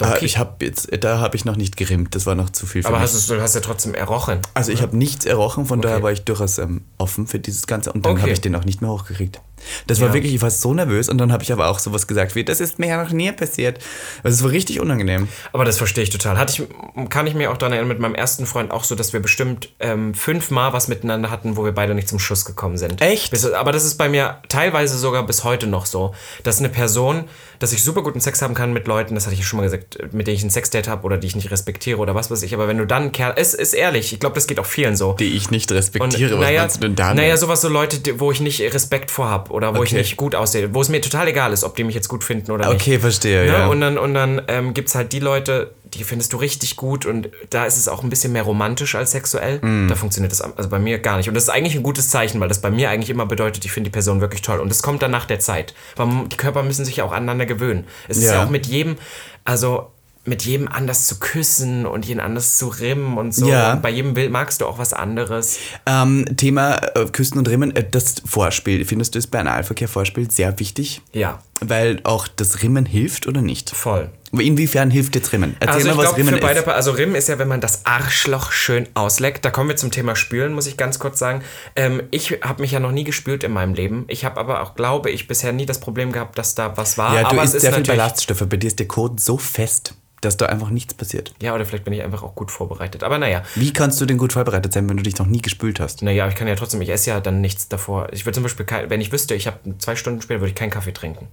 Äh, ich habe jetzt, da habe ich noch nicht gerimmt. Das war noch zu viel für Aber mich. hast du, du hast ja trotzdem errochen. also ich habe nichts errochen, von daher Okay. war ich durchaus ähm, offen für dieses Ganze und dann Okay. habe ich den auch nicht mehr hochgekriegt. Das war Ja. wirklich, ich war so nervös und dann habe ich aber auch sowas gesagt wie, das ist mir ja noch nie passiert. Also es war richtig unangenehm. Aber das verstehe ich total. Hatte ich, kann ich mir auch daran erinnern, mit meinem ersten Freund auch so, dass wir bestimmt ähm, fünfmal was miteinander hatten, wo wir beide nicht zum Schuss gekommen sind. Echt? Bis, aber das ist bei mir teilweise sogar bis heute noch so, dass eine Person, dass ich super guten Sex haben kann mit Leuten, das hatte ich schon mal gesagt, mit denen ich ein Sexdate habe oder die ich nicht respektiere oder was weiß ich. Aber wenn du dann einen Kerl, es ist ehrlich, ich glaube, das geht auch vielen so. Die ich nicht Und, respektiere. Was naja, meinst du denn damit? naja, sowas so Leute, die- wo ich nicht Respekt vor habe oder wo ich Okay. nicht gut aussehe, wo es mir total egal ist, ob die mich jetzt gut finden oder nicht. Okay, verstehe, Ne? ja. Und dann, und dann ähm, gibt es halt die Leute, die findest du richtig gut und da ist es auch ein bisschen mehr romantisch als sexuell. Mm. Da funktioniert das also bei mir gar nicht. Und das ist eigentlich ein gutes Zeichen, weil das bei mir eigentlich immer bedeutet, ich finde die Person wirklich toll. Und das kommt dann nach der Zeit. Weil die Körper müssen sich ja auch aneinander gewöhnen. Es ist Ja. ja auch mit jedem, also mit jedem anders zu küssen und jeden anders zu rimmen und so. Ja. Und bei jedem Bild magst du auch was anderes. Ähm, Thema äh, Küssen und Rimmen, äh, das Vorspiel, findest du es bei Analverkehr Vorspiel sehr wichtig? Ja, Weil auch das Rimmen hilft oder nicht? voll. Inwiefern hilft jetzt Rimmen? Erzähl Also mal, was glaube, Rimmen für beide, ist. Also Rimmen ist ja, wenn man das Arschloch schön ausleckt. Da kommen wir zum Thema Spülen, muss ich ganz kurz sagen. Ähm, ich habe mich ja noch nie gespült in meinem Leben. Ich habe aber auch, glaube ich, bisher nie das Problem gehabt, dass da was war. Ja, du aber isst es ist sehr viel Ballaststoffe. Bei dir ist der Code so fest, dass da einfach nichts passiert. Ja, oder vielleicht bin ich einfach auch gut vorbereitet. Aber naja, Wie kannst du denn gut vorbereitet sein, wenn du dich noch nie gespült hast? naja, ich kann ja trotzdem, ich esse ja dann nichts davor. Ich würde zum Beispiel, wenn ich wüsste, ich habe zwei Stunden später, würde ich keinen Kaffee trinken.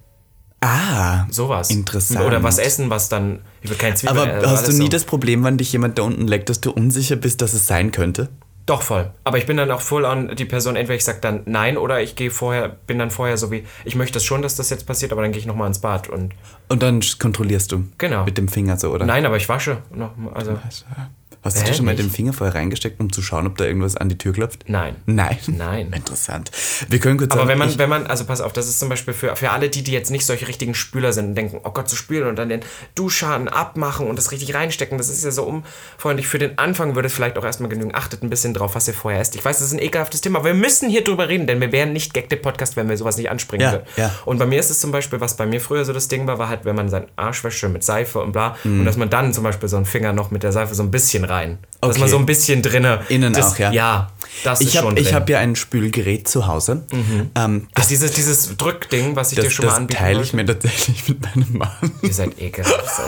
Ah, Sowas. Interessant. Oder was essen, was dann, ich würde keinen Zwiebeln aber also hast du nie so. das Problem, wenn dich jemand da unten leckt, dass du unsicher bist, dass es sein könnte? Doch, voll. Aber ich bin dann auch voll an die Person, entweder ich sag dann nein oder ich gehe vorher, bin dann vorher so wie, ich möchte schon, dass das jetzt passiert, aber dann gehe ich nochmal ins Bad und. Und dann kontrollierst du. Genau. Mit dem Finger so, oder? Nein, aber ich wasche noch. Also. Hast Hä, du schon mal nicht? den Finger vorher reingesteckt, um zu schauen, ob da irgendwas an die Tür klopft? Nein. Nein. Nein. [laughs] Interessant. Wir können kurz Aber sagen, wenn man, wenn man, also pass auf, das ist zum Beispiel für, für alle die, die jetzt nicht solche richtigen Spüler sind und denken, oh Gott, zu spülen und dann den Duschschaden abmachen und das richtig reinstecken, das ist ja so unfreundlich. Für den Anfang würde es vielleicht auch erstmal genügen. Achtet ein bisschen drauf, was ihr vorher esst. Ich weiß, das ist ein ekelhaftes Thema, aber wir müssen hier drüber reden, denn wir wären nicht Gag der Podcast, wenn wir sowas nicht anspringen Ja, würden. ja. Und bei mir ist es zum Beispiel, was bei mir früher so das Ding war, war halt, wenn man seinen Arsch wäscht mit Seife und bla, Mhm. und dass man dann zum Beispiel so einen Finger noch mit der Seife so ein bisschen rein. Dass Okay. man so ein bisschen drinne. Innen das, auch, ja. Ja, das ich habe hab ja ein Spülgerät zu Hause. Ähm, das ist dieses, dieses Drückding, was ich dir das schon mal das anbieten teile ich mir tatsächlich mit meinem Mann. Ihr seid ekelhaft.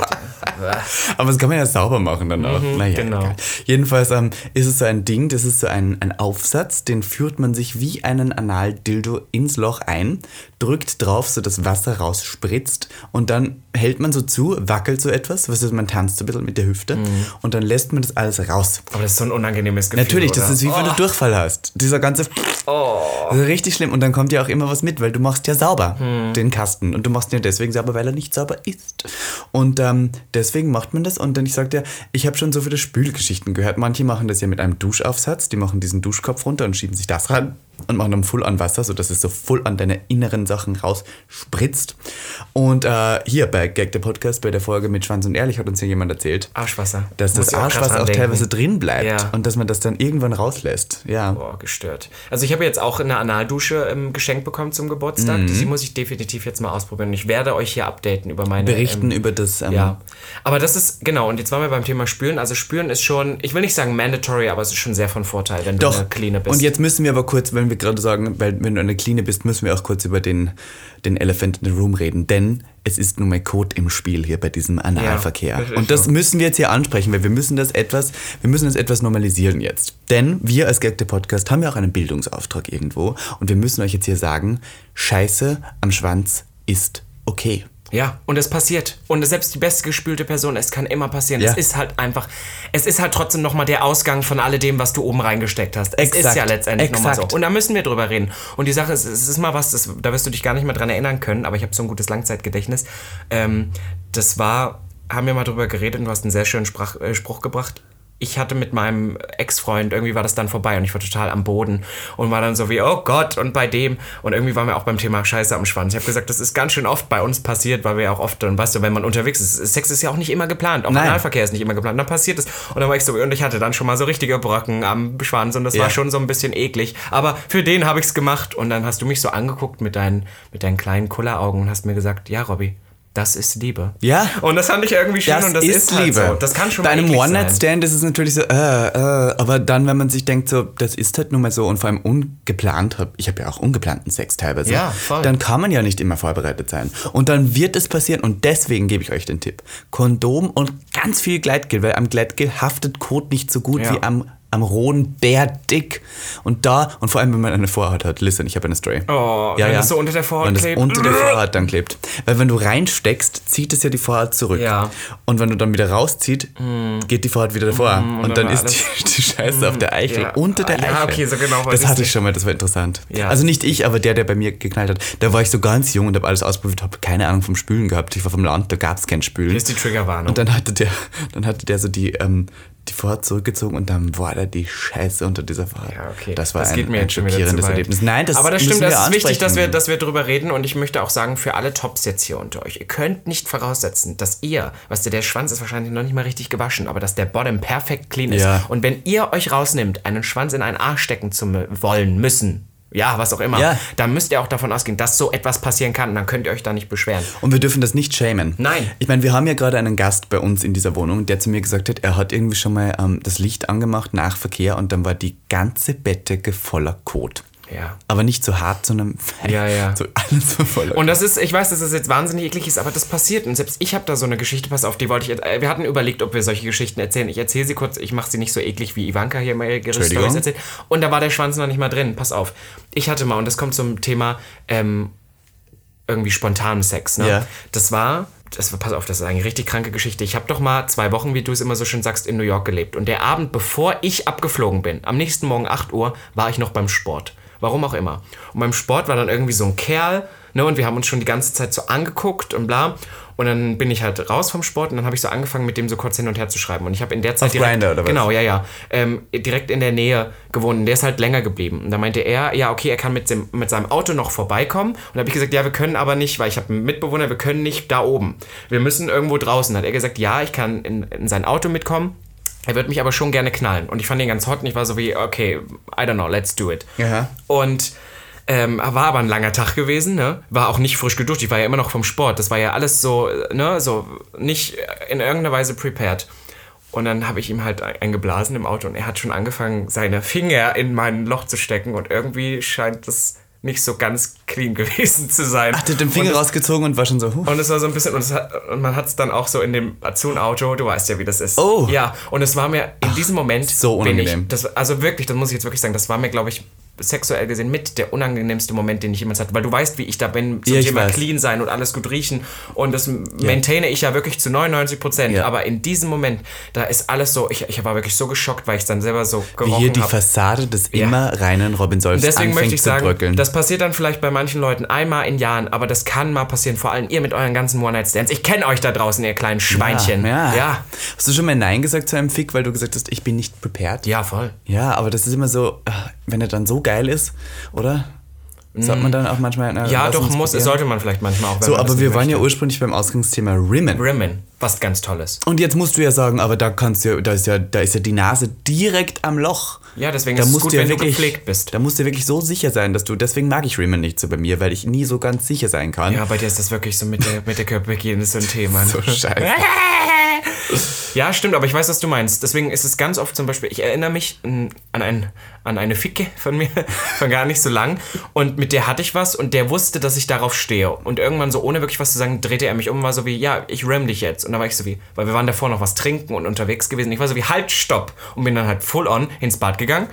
[laughs] Aber das kann man ja sauber machen dann auch. naja, genau. egal. Jedenfalls ähm, ist es so ein Ding, das ist so ein, ein Aufsatz, den führt man sich wie einen Analdildo ins Loch ein, drückt drauf, so das Wasser rausspritzt und dann hält man so zu, wackelt so etwas, was ist, man tanzt so ein bisschen mit der Hüfte und dann lässt man das alles raus. Aber das ist so ein unangenehmes Gefühl. Natürlich, das oder? ist wie wenn du Durchfall hast. Dieser ganze. Ist richtig schlimm. Und dann kommt ja auch immer was mit, weil du machst ja sauber den Kasten. Und du machst ihn ja deswegen sauber, weil er nicht sauber ist. Und ähm, deswegen macht man das. Und dann, ich sagte ja, ich habe schon so viele Spülgeschichten gehört. Manche machen das ja mit einem Duschaufsatz. Die machen diesen Duschkopf runter und schieben sich das ran und machen dann voll an Wasser, sodass es so voll an deine inneren Sachen rausspritzt. Und äh, hier bei Gag der Podcast, bei der Folge mit Schwanz und Ehrlich, hat uns ja jemand erzählt, Arschwasser. dass Muss das auch Arschwasser auch denken. teilweise drin bleibt Ja. und dass man das dann irgendwann rauslässt. Ja. Boah, gestört. Also ich habe jetzt auch eine Analdusche ähm, geschenkt bekommen zum Geburtstag. Mhm. Die muss ich definitiv jetzt mal ausprobieren. Ich werde euch hier updaten über meine... Berichten ähm, über das. Ähm, Ja, aber das ist, genau, und jetzt waren wir beim Thema Spülen. Also Spülen ist schon, ich will nicht sagen mandatory, aber es ist schon sehr von Vorteil, wenn Doch. du eine Cleane bist. Und jetzt müssen wir aber kurz, wenn wir gerade sagen, weil wenn du eine Cleane bist, müssen wir auch kurz über den, den Elephant in the Room reden. Denn es ist nun mal Code im Spiel hier bei diesem Analverkehr. Ja, das und das so. müssen wir jetzt hier ansprechen, weil wir müssen das etwas, wir müssen das etwas normalisieren jetzt. Denn wir als Gag der Podcast haben ja auch einen Bildungsauftrag irgendwo und wir müssen euch jetzt hier sagen, Scheiße am Schwanz ist okay. Ja, und es passiert. Und selbst die bestgespülte Person, es kann immer passieren. Ja. Es ist halt einfach, es ist halt trotzdem nochmal der Ausgang von alledem, was du oben reingesteckt hast. Es ist Exakt. ja letztendlich nochmal so. Und da müssen wir drüber reden. Und die Sache ist, es ist mal was, das, da wirst du dich gar nicht mehr dran erinnern können, aber ich habe so ein gutes Langzeitgedächtnis. Ähm, das war, haben wir mal drüber geredet und du hast einen sehr schönen Sprach, äh, Spruch gebracht. Ich hatte mit meinem Ex-Freund, irgendwie war das dann vorbei und ich war total am Boden und war dann so wie, oh Gott, und bei dem. Und irgendwie waren wir auch beim Thema Scheiße am Schwanz. Ich habe gesagt, das ist ganz schön oft bei uns passiert, weil wir ja auch oft, dann weißt du, wenn man unterwegs ist, Sex ist ja auch nicht immer geplant, auch. Analverkehr ist nicht immer geplant, dann passiert es. Und dann war ich so, und ich hatte dann schon mal so richtige Brocken am Schwanz und das Ja. war schon so ein bisschen eklig. Aber für den habe ich es gemacht und dann hast du mich so angeguckt mit deinen, mit deinen kleinen Kulleraugen und hast mir gesagt, ja, Robby, das ist Liebe. Ja. Und das fand ich irgendwie schön Das, und das ist, ist, halt Liebe. so. Das kann schon Bei einem. One-Night-Stand ist es natürlich so, äh, äh, aber dann, wenn man sich denkt, so, das ist halt nun mal so und vor allem ungeplant, ich habe ja auch ungeplanten Sex teilweise, Ja, voll. dann kann man ja nicht immer vorbereitet sein. Und dann wird es passieren und deswegen gebe ich euch den Tipp. Kondom und ganz viel Gleitgel, weil am Gleitgel haftet Kot nicht so gut Ja. wie am am rohen Bär dick. Und da, und vor allem, wenn man eine Vorhaut hat, listen, ich habe eine Story. Oh, wenn das so unter der Vorhaut wenn das klebt. unter der [laughs] Vorhaut dann klebt. Weil wenn du reinsteckst, zieht es ja die Vorhaut zurück. Ja. Und wenn du dann wieder rauszieht, geht die Vorhaut wieder davor. und, dann dann war ist die, [laughs] die Scheiße auf der Eichel, Ja. unter der Ja, Eichel. okay, so genau Das hatte ich schon mal, das war interessant. Ja. Also nicht ich, aber der, der bei mir geknallt hat. Da war ich so ganz jung und habe alles ausprobiert, habe keine Ahnung vom Spülen gehabt. Ich war vom Land, da gab es kein Spülen. Hier ist die Triggerwarnung. Und dann hatte der, dann hatte der so die, ähm, die Vorhaut zurückgezogen und dann war da die Scheiße unter dieser Vorhaut. Ja, okay. Das war das ein, geht mir ein schockierendes. Erlebnis. Nein, das Aber das stimmt, das ist wichtig, dass wir, dass wir drüber reden und ich möchte auch sagen, für alle Tops jetzt hier unter euch, ihr könnt nicht voraussetzen, dass ihr, weißt du, der Schwanz ist wahrscheinlich noch nicht mal richtig gewaschen, aber dass der Bottom perfekt clean ist. Ja. Und wenn ihr euch rausnimmt, einen Schwanz in einen Arsch stecken zu wollen, müssen, ja, was auch immer, Ja. dann müsst ihr auch davon ausgehen, dass so etwas passieren kann und dann könnt ihr euch da nicht beschweren. Und wir dürfen das nicht schämen. Nein. Ich meine, wir haben ja gerade einen Gast bei uns in dieser Wohnung, der zu mir gesagt hat, er hat irgendwie schon mal ähm, das Licht angemacht nach Verkehr und dann war die ganze Bettdecke voller Kot. Ja. Aber nicht so hart, sondern [laughs] Ja, ja. so alles war voller Und das ist, ich weiß, dass das jetzt wahnsinnig eklig ist, aber das passiert. Und selbst ich habe da so eine Geschichte, pass auf, die wollte ich, äh, wir hatten überlegt, ob wir solche Geschichten erzählen. Ich erzähle sie kurz, ich mache sie nicht so eklig, wie Ivanka hier mal ihre. Storys erzählt. Und da war der Schwanz noch nicht mal drin, pass auf. Ich hatte mal, und das kommt zum Thema, ähm, irgendwie spontanen Sex, ne? Ja. Das war das, pass auf, das ist eine richtig kranke Geschichte. Ich habe doch mal zwei Wochen, wie du es immer so schön sagst, in New York gelebt. Und der Abend, bevor ich abgeflogen bin, am nächsten Morgen 8 Uhr, war ich noch beim Sport. Warum auch immer. Und beim Sport war dann irgendwie so ein Kerl, ne, und wir haben uns schon die ganze Zeit so angeguckt und bla. Und dann bin ich halt raus vom Sport und dann habe ich so angefangen, mit dem so kurz hin und her zu schreiben. Und ich habe in der Zeit. Auf Grindr oder was? Genau, ja, ja. Ähm, direkt in der Nähe gewohnt. Und der ist halt länger geblieben. Und da meinte er, ja, okay, er kann mit, dem, mit seinem Auto noch vorbeikommen. Und da habe ich gesagt, ja, wir können aber nicht, weil ich habe einen Mitbewohner, wir können nicht da oben. Wir müssen irgendwo draußen. Da hat er gesagt, ja, ich kann in, in sein Auto mitkommen. Er wird mich aber schon gerne knallen. Und ich fand ihn ganz hot und ich war so wie, okay, I don't know, let's do it. Ja. Und ähm, war aber ein langer Tag gewesen, ne? War auch nicht frisch geduscht. Ich war ja immer noch vom Sport. Das war ja alles so, ne, so nicht in irgendeiner Weise prepared. Und dann habe ich ihm halt eingeblasen im Auto und er hat schon angefangen, seine Finger in mein Loch zu stecken und irgendwie scheint das nicht so ganz clean [laughs] gewesen zu sein. Hat den Finger und rausgezogen und war schon so, huh. und es war so ein bisschen, und, hat, und man hat es dann auch so in dem Azun-Auto, du weißt ja, wie das ist. Oh. Ja, und es war mir in diesem Moment. so unangenehm. Ich, das, also wirklich, das muss ich jetzt wirklich sagen, das war mir, glaube ich, sexuell gesehen mit der unangenehmste Moment, den ich jemals hatte. Weil du weißt, wie ich da bin zum Ja, ich Thema weiß. clean sein und alles gut riechen. Und das maintaine ich ja wirklich zu 99 Prozent. Ja. Aber in diesem Moment, da ist alles so, ich, ich war wirklich so geschockt, weil ich dann selber so Wie gerochen hier die habe. Fassade des immer reinen Robin Solfs Deswegen möchte ich sagen, bröckeln. das passiert dann vielleicht bei manchen Leuten einmal in Jahren, aber das kann mal passieren, vor allem ihr mit euren ganzen One-Night-Stands. Ich kenne euch da draußen, ihr kleinen Schweinchen. Ja, ja. ja. Hast du schon mal Nein gesagt zu einem Fick, weil du gesagt hast, ich bin nicht prepared? Ja, voll. Ja, aber das ist immer so, äh, wenn er dann so geil ist, oder? Sollte man dann auch manchmal. na, Mm. Ja, doch, muss, probieren. sollte man vielleicht manchmal auch. So, man aber wir waren ja möchte. ursprünglich beim Ausgangsthema Rimmen. Rimmen, was ganz Tolles. Und jetzt musst du ja sagen, aber da kannst du ja, da ist ja, da ist ja die Nase direkt am Loch. Ja, deswegen da ist es gut, du ja wenn du wirklich, gepflegt bist. Da musst du wirklich so sicher sein, dass du, deswegen mag ich Rimmen nicht so bei mir, weil ich nie so ganz sicher sein kann. Ja, bei dir ist das wirklich so mit der, mit der Körperhygiene so ein Thema. [laughs] So scheiße. [laughs] Ja, stimmt, aber ich weiß, was du meinst. Deswegen ist es ganz oft zum Beispiel, ich erinnere mich an, ein, an eine Ficke von mir, [laughs] von gar nicht so lang. Und mit der hatte ich was und der wusste, dass ich darauf stehe. Und irgendwann so, ohne wirklich was zu sagen, drehte er mich um und war so wie, ja, ich ram dich jetzt. Und da war ich so wie, weil wir waren davor noch was trinken und unterwegs gewesen. Ich war so wie, halt, stopp. Und bin dann halt full on ins Bad gegangen,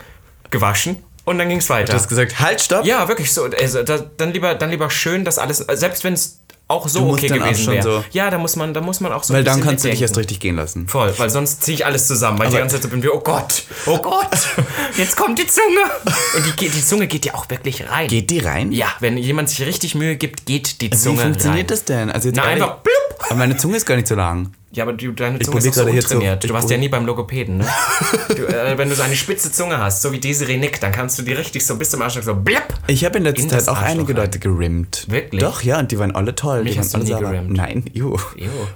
gewaschen und dann ging es weiter. Du hast gesagt, halt, stopp. Ja, wirklich so. Also, da, dann, lieber, dann lieber schön, dass alles, selbst wenn es auch so okay gewesen wäre. so- Ja, da muss man, da muss man auch so weil dann kannst du dich mitdenken. erst richtig gehen lassen. Voll, weil sonst ziehe ich alles zusammen, weil ich die ganze Zeit bin wie, oh Gott, oh Gott, [laughs] jetzt kommt die Zunge. [laughs] Und die, die Zunge geht ja auch wirklich rein. Geht die rein? Ja, wenn jemand sich richtig Mühe gibt, geht die Wie Zunge funktioniert rein. das denn? Also jetzt Na, einfach blub. Aber meine Zunge ist gar nicht so lang. Ja, aber du, deine Ich Zunge ist auch so untrainiert. Du warst ja nie beim Logopäden, ne? [laughs] du, äh, wenn du so eine spitze Zunge hast, so wie diese Renick, dann kannst du die richtig so bis zum Arschloch so blub. Ich habe in letzter In Zeit auch Arschloch einige rein. Leute gerimmt. Wirklich? Doch, ja, und die waren alle toll. Mich die hast waren du nie gerimmt. Nein. Ju.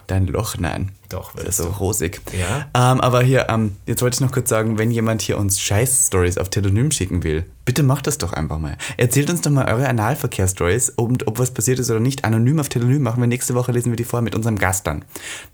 Dein Loch, nein. Doch, Das ist so rosig. Ja? Ähm, aber hier, ähm, jetzt wollte ich noch kurz sagen, wenn jemand hier uns Scheiß-Stories auf Telonym schicken will, bitte macht das doch einfach mal. Erzählt uns doch mal eure Analverkehr-Stories und ob was passiert ist oder nicht. Anonym auf Telonym machen wir nächste Woche, lesen wir die vor mit unserem Gast dann.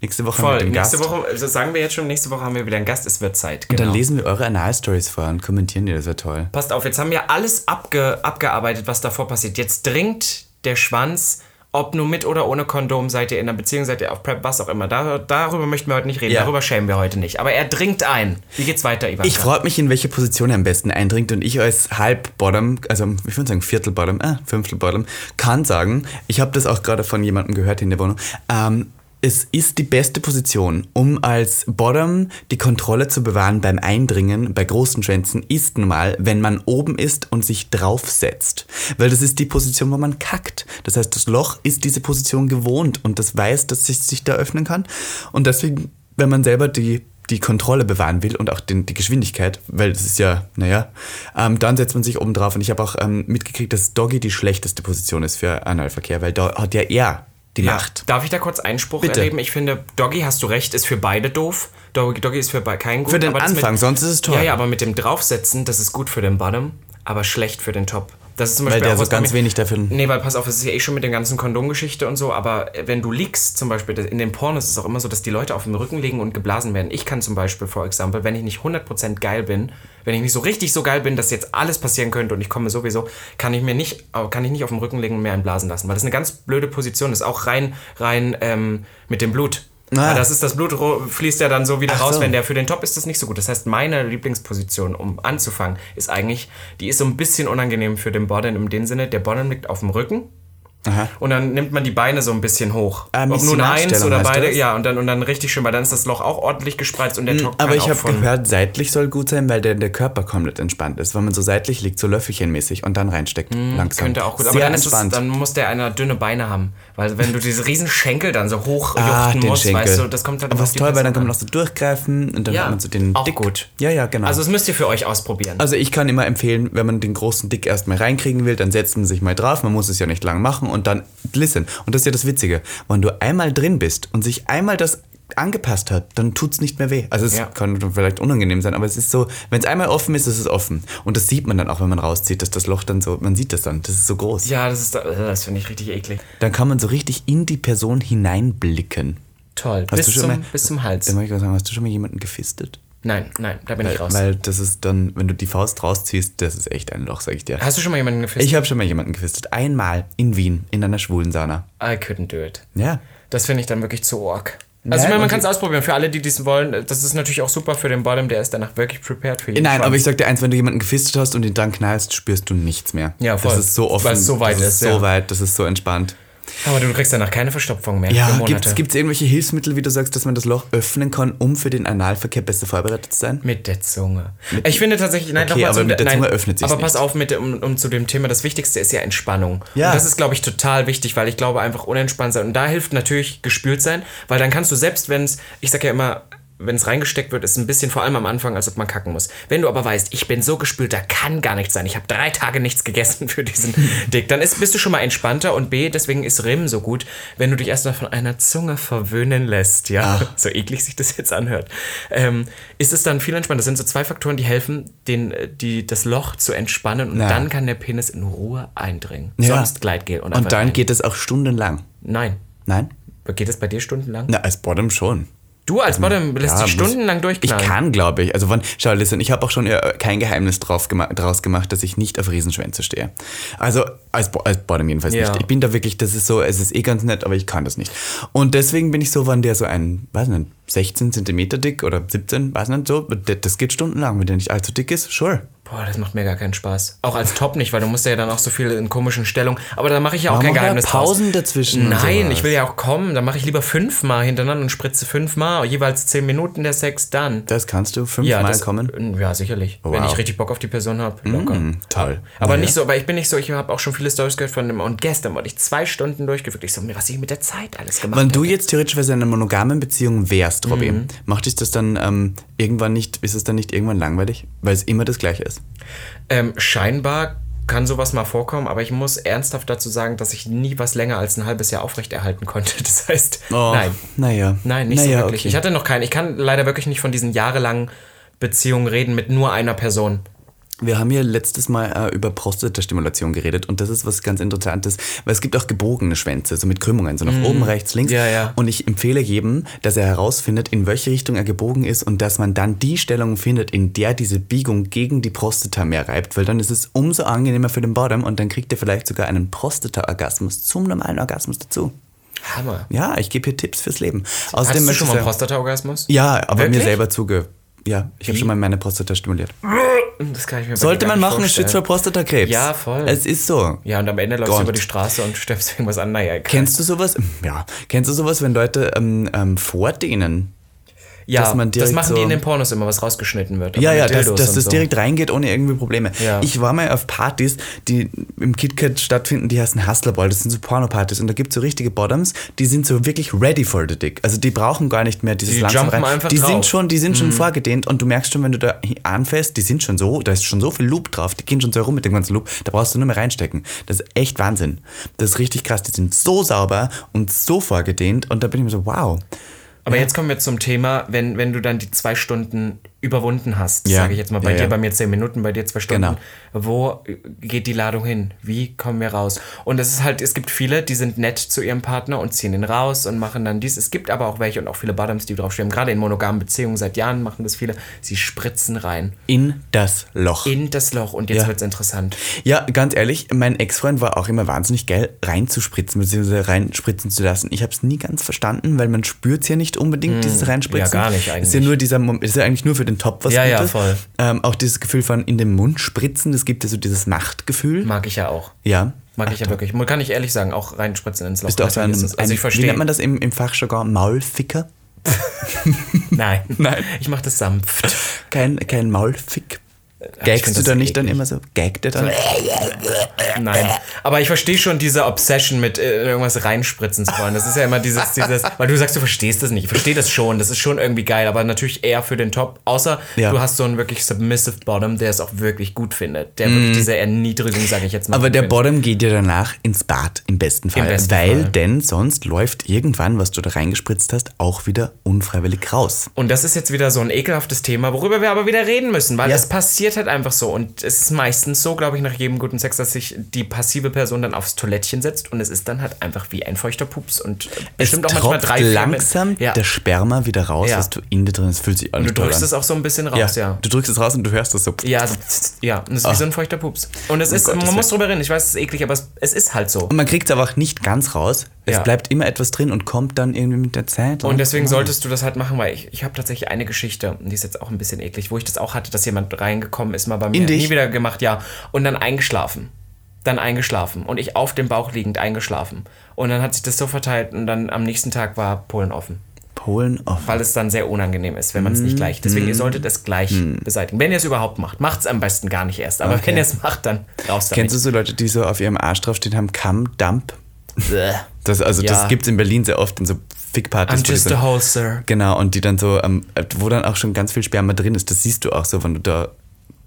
Nächste Woche Voll, mit dem nächste Gast. Woche, also sagen wir jetzt schon, nächste Woche haben wir wieder einen Gast, es wird Zeit. Und Genau. dann lesen wir eure Anal-Stories vor und kommentieren die, das wäre toll. Passt auf, jetzt haben wir alles abge, abgearbeitet, was davor passiert. Jetzt dringt der Schwanz, ob nur mit oder ohne Kondom, seid ihr in einer Beziehung, seid ihr auf Prep, was auch immer. Da, darüber möchten wir heute nicht reden, Ja. darüber schämen wir heute nicht. Aber er dringt ein. Wie geht's weiter, Ivanka? Ich frage mich, in welche Position er am besten eindringt und ich als Halb-Bottom, also ich würde sagen Viertel-Bottom, äh, Fünftel-Bottom, kann sagen, ich habe das auch gerade von jemandem gehört in der Wohnung, ähm, es ist die beste Position, um als Bottom die Kontrolle zu bewahren beim Eindringen bei großen Schwänzen, ist nun mal, wenn man oben ist und sich draufsetzt. Weil das ist die Position, wo man kackt. Das heißt, das Loch ist diese Position gewohnt und das weiß, dass es sich da öffnen kann. Und deswegen, wenn man selber die die Kontrolle bewahren will und auch den, die Geschwindigkeit, weil das ist ja, naja, ähm, dann setzt man sich oben drauf. Und ich habe auch ähm, mitgekriegt, dass Doggy die schlechteste Position ist für Analverkehr, weil da hat ja er die Ja. Macht. Darf ich da kurz Einspruch Bitte. erleben? Ich finde, Doggy, hast du recht, ist für beide doof. Doggy, Doggy ist für keinen gut. Für den Anfang, mit, sonst ist es toll. Ja, ja, aber mit dem Draufsetzen, das ist gut für den Bottom, aber schlecht für den Top. Das ist zum Weil Beispiel der auch so ganz mir- wenig dafür. Nee, weil pass auf, es ist ja eh schon mit der ganzen Kondomgeschichte und so, aber wenn du liegst, zum Beispiel, in den Pornos ist es auch immer so, dass die Leute auf dem Rücken liegen und geblasen werden. Ich kann zum Beispiel, for example, wenn ich nicht 100% geil bin, wenn ich nicht so richtig so geil bin, dass jetzt alles passieren könnte und ich komme sowieso, kann ich mir nicht, kann ich nicht auf dem Rücken liegen und mehr einblasen lassen, weil das eine ganz blöde Position ist, auch rein, rein ähm, mit dem Blut. Ah. Das ist, das Blut fließt ja dann so wieder Ach raus, so. wenn der für den Top ist das nicht so gut. Das heißt, meine Lieblingsposition, um anzufangen, ist eigentlich, die ist so ein bisschen unangenehm für den Bottom in dem Sinne, der Bottom liegt auf dem Rücken Aha. Und dann nimmt man die Beine so ein bisschen hoch. Ah, Ob nun eins oder beide. Ja, und dann, und dann richtig schön, weil dann ist das Loch auch ordentlich gespreizt und der Trockner Aber ich habe gehört, seitlich soll gut sein, weil der, der Körper komplett entspannt ist. Wenn man so seitlich liegt, so löffelchenmäßig und dann reinsteckt. langsam. Könnte auch gut, Sehr aber dann, ist es, dann muss der einer dünne Beine haben. Weil wenn du diese riesen Schenkel dann so hoch ah, musst, Schenkel. weißt du, das kommt dann Aber was toll, weil dann Person kann man an. auch so durchgreifen und dann Ja, hat man so den auch Dick. gut. Ja, ja, genau. Also das müsst ihr für euch ausprobieren. Also ich kann immer empfehlen, wenn man den großen Dick erstmal reinkriegen will, dann setzt man sich mal drauf, man muss es ja nicht lang machen und dann listen. Und das ist ja das Witzige, wenn du einmal drin bist und sich einmal das angepasst hat, dann tut's nicht mehr weh. Also es Ja. kann vielleicht unangenehm sein, aber es ist so, wenn es einmal offen ist, ist es offen. Und das sieht man dann auch, wenn man rauszieht, dass das Loch dann so, man sieht das dann, das ist so groß. ja, das ist, äh, das finde ich richtig eklig. Dann kann man so richtig in die Person hineinblicken. Toll. Hast Bis du schon zum, mal- bis zum Hals. Dann ich sagen, hast du schon mal jemanden gefistet? Nein, nein, da bin ich raus. Weil das ist dann, wenn du die Faust rausziehst, das ist echt ein Loch, sag ich dir. Hast du schon mal jemanden gefisst? Ich habe schon mal jemanden gefistet. Einmal in Wien, in einer schwulen Sauna. I couldn't do it. Ja. Das finde ich dann wirklich zu org. Also Nein, ich meine, man kann es ausprobieren. Für alle, die dies wollen, das ist natürlich auch super für den Bottom, der ist danach wirklich prepared für jeden Nein, aber Schwanz. ich sag dir eins, wenn du jemanden gefistet hast und ihn dann knallst, spürst du nichts mehr. Ja, voll. Das ist so offen. Weil es so weit das ist, ist. So ja. weit, das ist so entspannt. Aber du kriegst danach keine Verstopfung mehr Ja, gibt es irgendwelche Hilfsmittel, wie du sagst, dass man das Loch öffnen kann, um für den Analverkehr besser vorbereitet zu sein? Mit der Zunge. ich finde tatsächlich, nein, Okay, aber mit der nein, Zunge öffnet sich's Aber pass nicht. auf, mit, um, um zu dem Thema, das Wichtigste ist ja Entspannung. Ja. Und das ist, glaube ich, total wichtig, weil ich glaube, einfach unentspannt sein. Und da hilft natürlich gespült sein, weil dann kannst du selbst, wenn es, ich sag ja immer, wenn es reingesteckt wird, ist ein bisschen vor allem am Anfang, als ob man kacken muss. Wenn du aber weißt, ich bin so gespült, da kann gar nichts sein. Ich habe drei Tage nichts gegessen für diesen [laughs] Dick. Dann ist, bist du schon mal entspannter und B, deswegen ist Rim so gut, wenn du dich erstmal von einer Zunge verwöhnen lässt. Ja, [laughs] so eklig sich das jetzt anhört. Ähm, ist es dann viel entspannter. Das sind so zwei Faktoren, die helfen, den, die, das Loch zu entspannen und Ja. dann kann der Penis in Ruhe eindringen. Ja. Sonst Gleitgel. Und, Und dann rein. geht es auch stundenlang. Nein. Nein? Geht es bei dir stundenlang? Na, als Bottom schon. Du als Bottom lässt Ja, dich stundenlang Ich durchknallen. kann, glaube ich. Also, wann, schau, listen, ich habe auch schon äh, kein Geheimnis drauf gema draus gemacht, dass ich nicht auf Riesenschwänze stehe. Also, als, Bo als Bottom jedenfalls Ja. nicht. Ich bin da wirklich, das ist so, es ist eh ganz nett, aber ich kann das nicht. Und deswegen bin ich so, wann der so ein, weiß nicht, 16 Zentimeter dick oder 17, weiß nicht so, das geht stundenlang. Wenn der nicht allzu dick ist, sure. Boah, das macht mir gar keinen Spaß. Auch als Top nicht, weil du musst ja dann auch so viel in komischen Stellungen. Aber da mache ich ja auch Warum kein Geheimnis Pausen draus. dazwischen Nein, ich will ja auch kommen. Dann mache ich lieber fünfmal hintereinander und spritze fünfmal. Jeweils zehn Minuten der Sex dann. Das kannst du fünfmal das, kommen. Ja, sicherlich. Oh, Wenn wow. ich richtig Bock auf die Person habe. Locker. Mm, toll. Aber Naja. nicht so, aber ich bin nicht so, ich habe auch schon viele Stories gehört von dem. Und gestern wurde ich zwei Stunden durchgeführt. Ich so, was ich mit der Zeit alles gemacht Wenn habe. du jetzt theoretisch in einer monogamen Beziehung wärst, Robby, Mhm. macht dich das dann ähm, irgendwann nicht, ist es dann nicht irgendwann langweilig? Weil es immer das Gleiche ist. Ähm, scheinbar kann sowas mal vorkommen, aber ich muss ernsthaft dazu sagen, dass ich nie was länger als ein halbes Jahr aufrechterhalten konnte. [laughs] Das heißt, nein. Naja. Nein, nicht naja, so wirklich. Okay. Ich hatte noch keinen. Ich kann leider wirklich nicht von diesen jahrelangen Beziehungen reden mit nur einer Person. Wir haben ja letztes Mal äh, über Prostatastimulation geredet und das ist was ganz Interessantes, weil es gibt auch gebogene Schwänze, so mit Krümmungen, so nach oben, rechts, links. Ja, ja. Und ich empfehle jedem, dass er herausfindet, in welche Richtung er gebogen ist und dass man dann die Stellung findet, in der diese Biegung gegen die Prostata mehr reibt, weil dann ist es umso angenehmer für den Bottom und dann kriegt er vielleicht sogar einen Prostata-Orgasmus zum normalen Orgasmus dazu. Hammer. Ja, ich gebe hier Tipps fürs Leben. Hast Außerdem du möchte schon mal einen Prostata-Orgasmus? Ja, aber Wirklich? mir selber zuge... Ja, ich habe schon mal meine Prostata stimuliert. Das kann ich mir Sollte man machen, es schützt vor. Prostatakrebs. Ja, voll. Es ist so. Ja, und am Ende läufst Gott. du über die Straße und stemmst irgendwas an. Naja, Kennst du sowas? Ja. Kennst du sowas, wenn Leute ähm, ähm, vordehnen? Ja, dass man das direkt machen so- die in den Pornos immer, was rausgeschnitten wird. Ja, ja, dass, dass das so. direkt reingeht ohne irgendwie Probleme. Ja. Ich war mal auf Partys, die im KitKat stattfinden, die heißen Hustlerball, das sind so Porno-Partys und da gibt es so richtige Bottoms, die sind so wirklich ready for the dick. Also die brauchen gar nicht mehr dieses Die langsam rein. einfach Die drauf. sind schon, die sind schon vorgedehnt und du merkst schon, wenn du da anfährst, die sind schon so, da ist schon so viel Loop drauf, die gehen schon so herum mit dem ganzen Loop, da brauchst du nur mehr reinstecken. Das ist echt Wahnsinn. Das ist richtig krass. Die sind so sauber und so vorgedehnt und da bin ich mir so, wow. Aber jetzt kommen wir zum Thema, wenn, wenn du dann die zwei Stunden überwunden hast, Ja. sage ich jetzt mal, bei Ja, dir, ja. bei mir zehn Minuten, bei dir zwei Stunden. Genau. Wo geht die Ladung hin? Wie kommen wir raus? Und es ist halt, es gibt viele, die sind nett zu ihrem Partner und ziehen ihn raus und machen dann dies. Es gibt aber auch welche und auch viele Bottoms, die drauf stehen. Gerade in monogamen Beziehungen seit Jahren machen das viele. Sie spritzen rein In das Loch. in das Loch und jetzt Ja. wird's interessant. Ja, ganz ehrlich, mein Ex-Freund war auch immer wahnsinnig geil, reinzuspritzen, beziehungsweise reinspritzen zu lassen. Ich habe es nie ganz verstanden, weil man spürt es ja nicht unbedingt, dieses Reinspritzen. ja, gar nicht Ist ja eigentlich. nur dieser Mom- ist ja eigentlich nur für den den Top was Ja, ja, Gutes. voll. Ähm, auch dieses Gefühl von in den Mund spritzen, das gibt ja so dieses Machtgefühl. Mag ich ja auch. Ja. Mag ich ja wirklich. Kann ich ehrlich sagen, auch reinspritzen ins Loch. Bist du auch so ein, also ein ich wie verstehe. nennt man das im, im Fachjargon? Maulficker? [laughs] Nein. [laughs] Nein. Ich mache das sanft. Kein, kein Maulfick? Gagst du das da nicht dann immer so? Gaggt er dann? Nein. Aber ich verstehe schon diese Obsession mit äh, irgendwas reinspritzen zu wollen. Das ist ja immer dieses, dieses, [laughs] weil du sagst, du verstehst das nicht. Ich verstehe das schon. Das ist schon irgendwie geil, aber natürlich eher für den Top. Außer Ja. du hast so einen wirklich submissive Bottom, der es auch wirklich gut findet. Der wirklich diese Erniedrigung, sage ich jetzt mal. Mhm. Aber der findet. Bottom geht ja danach ins Bad, im besten Fall. besten weil Fall. denn sonst läuft irgendwann, was du da reingespritzt hast, auch wieder unfreiwillig raus. Und das ist jetzt wieder so ein ekelhaftes Thema, worüber wir aber wieder reden müssen, weil Ja. es passiert halt einfach so. Und es ist meistens so, glaube ich, nach jedem guten Sex, dass sich die passive Person dann aufs Toilettchen setzt und es ist dann halt einfach wie ein feuchter Pups. Und bestimmt es auch manchmal drei, langsam Ja. der Sperma wieder raus, Ja. was du in dir drin hast. Fühlt sich auch Du drückst an. es auch so ein bisschen raus, ja. Du drückst es raus und du hörst es so. Ja, ja, und es ist wie so ein feuchter Pups. Und es ist, Gottes man muss drüber reden, ich weiß, es ist eklig, aber es, es ist halt so. Und man kriegt es aber auch nicht ganz raus. Es Ja. bleibt immer etwas drin und kommt dann irgendwie mit der Zeit. Und deswegen Oh. solltest du das halt machen, weil ich, ich habe tatsächlich eine Geschichte, und die ist jetzt auch ein bisschen eklig, wo ich das auch hatte, dass jemand reingekommen ist, mal bei mir. In dich? Nie wieder gemacht, ja. Und dann eingeschlafen. Dann eingeschlafen. Und ich auf dem Bauch liegend eingeschlafen. Und dann hat sich das so verteilt und dann am nächsten Tag war Polen offen. Polen offen. Weil es dann sehr unangenehm ist, wenn man es Mm. nicht gleich. Deswegen, ihr solltet es gleich beseitigen. Wenn ihr es überhaupt macht. Macht es am besten gar nicht erst. Aber Okay. wenn ihr es macht, dann raus damit. Kennst du so Leute, die so auf ihrem Arsch draufstehen haben, Cum, Dump? Das, also Ja. das gibt es in Berlin sehr oft in so Fickpartys. I'm just so- a hole, sir. Genau, und die dann so, ähm, wo dann auch schon ganz viel Sperma drin ist, das siehst du auch so, wenn du da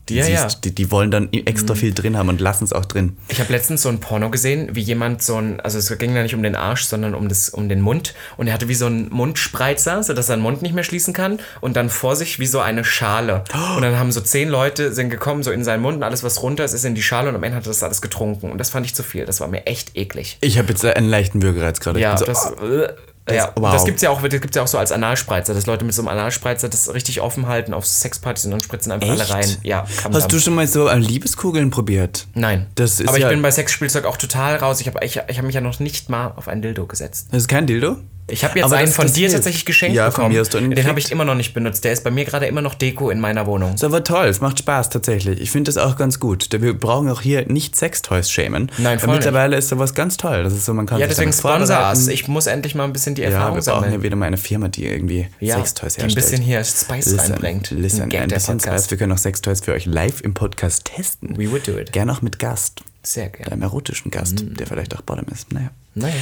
die Ja, siehst, ja. Mhm. Die, die wollen dann extra viel drin haben und lassen es auch drin. Ich habe letztens so ein Porno gesehen, wie jemand so ein, also es ging da nicht um den Arsch, sondern um, das, um den Mund. Und er hatte wie so einen Mundspreizer, sodass er den Mund nicht mehr schließen kann. Und dann vor sich wie so eine Schale. Und dann haben so zehn Leute sind gekommen, so in seinen Mund und alles, was runter ist, ist in die Schale. Und am Ende hat er das alles getrunken. Und das fand ich zu viel. Das war mir echt eklig. Ich habe jetzt einen leichten Würgereiz gerade. Ja, so, das, oh, äh, ja, wow. das gibt's ja auch, das gibt's ja auch so als Analspreizer, dass Leute mit so einem Analspreizer das richtig offen halten auf Sexpartys und dann spritzen einfach alle Echt? rein. Ja, Hast du schon mal so Liebeskugeln probiert? Nein. Das ist Aber ich ja- bin bei Sexspielzeug auch total raus. Ich habe ich, ich hab mich ja noch nicht mal auf ein Dildo gesetzt. Das ist kein Dildo? Ich habe jetzt Aber einen das- von das dir hilft. tatsächlich geschenkt Ja, von bekommen. mir hast du einen Den habe ich immer noch nicht benutzt. Der ist bei mir gerade immer noch Deko in meiner Wohnung. Ist aber toll, es macht Spaß tatsächlich. Ich finde das auch ganz gut. Wir brauchen auch hier nicht Sextoys schämen. Nein, voll Weil Mittlerweile ist sowas ganz toll. Das ist so, man kann Ja, deswegen damit sponsor vorbereiten. us. Ich muss endlich mal ein bisschen die Ja, Erfahrung wir brauchen hier wieder mal eine Firma, die irgendwie Ja, Sextoys die ein herstellt. bisschen hier Spice Listen, reinbringt. Listen, ein der bisschen Podcast. Spice. Wir können auch Sextoys für euch live im Podcast testen. We would do it. Gerne auch mit Gast. Sehr gerne. Einem erotischen Gast, Mhm. der vielleicht auch Bottom ist. Naja. Naja.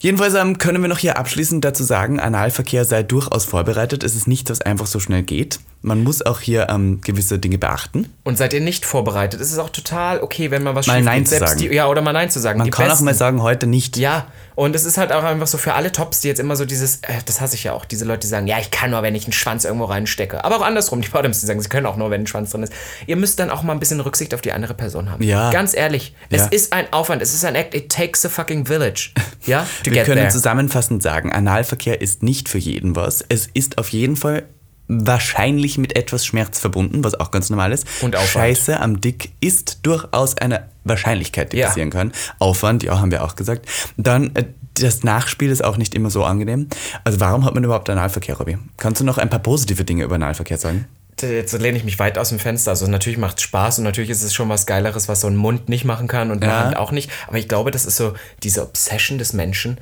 Jedenfalls ähm, können wir noch hier abschließend dazu sagen, Analverkehr sei durchaus vorbereitet. Es ist nicht, dass einfach so schnell geht. Man muss auch hier ähm, gewisse Dinge beachten. Und seid ihr nicht vorbereitet, ist es auch total okay, wenn man was Mal schief Nein geht. zu Selbst sagen. Die, ja, oder mal Nein zu sagen. Man die kann auch Besten. mal sagen, heute nicht. Ja, und es ist halt auch einfach so für alle Tops, die jetzt immer so dieses, äh, das hasse ich ja auch, diese Leute, die sagen, ja, ich kann nur, wenn ich einen Schwanz irgendwo reinstecke. Aber auch andersrum, die Bottoms, die sagen, sie können auch nur, wenn ein Schwanz drin ist. Ihr müsst dann auch mal ein bisschen Rücksicht auf die andere Person haben. Ja. Ganz ehrlich, es Ja. ist ein Aufwand, es ist ein Act, it takes a fucking village. Ja, to Wir können there. zusammenfassend sagen, Analverkehr ist nicht für jeden was. Es ist auf jeden Fall wahrscheinlich mit etwas Schmerz verbunden, was auch ganz normal ist. Und Aufwand. Scheiße am Dick ist durchaus eine Wahrscheinlichkeit, die Ja. passieren kann. Aufwand, ja, haben wir auch gesagt. Dann äh, das Nachspiel ist auch nicht immer so angenehm. Also warum hat man überhaupt Analverkehr, Robby? Kannst du noch ein paar positive Dinge über Analverkehr sagen? Jetzt lehne ich mich weit aus dem Fenster. Also natürlich macht es Spaß und natürlich ist es schon was Geileres, was so ein Mund nicht machen kann und eine Ja. Hand auch nicht. Aber ich glaube, das ist so diese Obsession des Menschen,